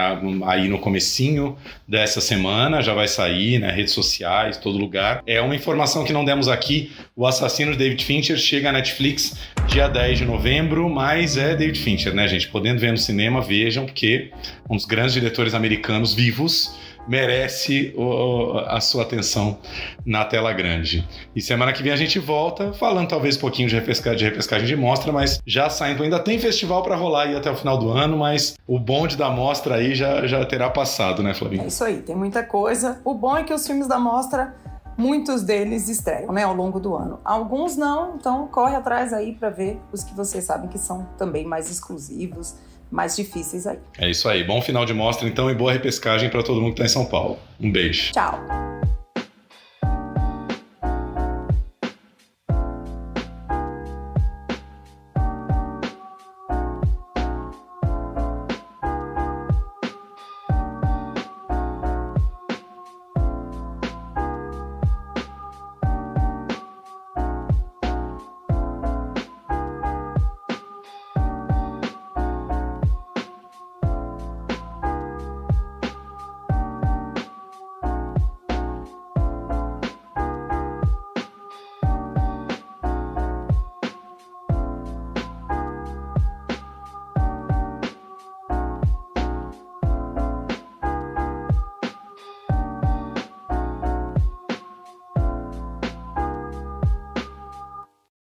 Aí no comecinho dessa semana já vai sair, né? Redes sociais, todo lugar. É uma informação que não demos aqui. O assassino de David Fincher chega à Netflix dia 10 de novembro, mas é David Fincher, né, gente? Podendo ver no cinema, vejam, porque um dos grandes diretores americanos vivos merece o, a sua atenção na tela grande. E semana que vem a gente volta falando talvez um pouquinho de repescagem de, repescagem de mostra, mas já saindo. Ainda tem festival para rolar aí até o final do ano, mas o bonde da mostra aí já, já terá passado, né, Flavinho? É isso aí, tem muita coisa. O bom é que os filmes da mostra muitos deles estreiam, né, ao longo do ano. Alguns não, então corre atrás aí para ver os que vocês sabem que são também mais exclusivos, mais difíceis aí. É isso aí. Bom final de mostra então e boa repescagem para todo mundo que está em São Paulo. Um beijo. Tchau.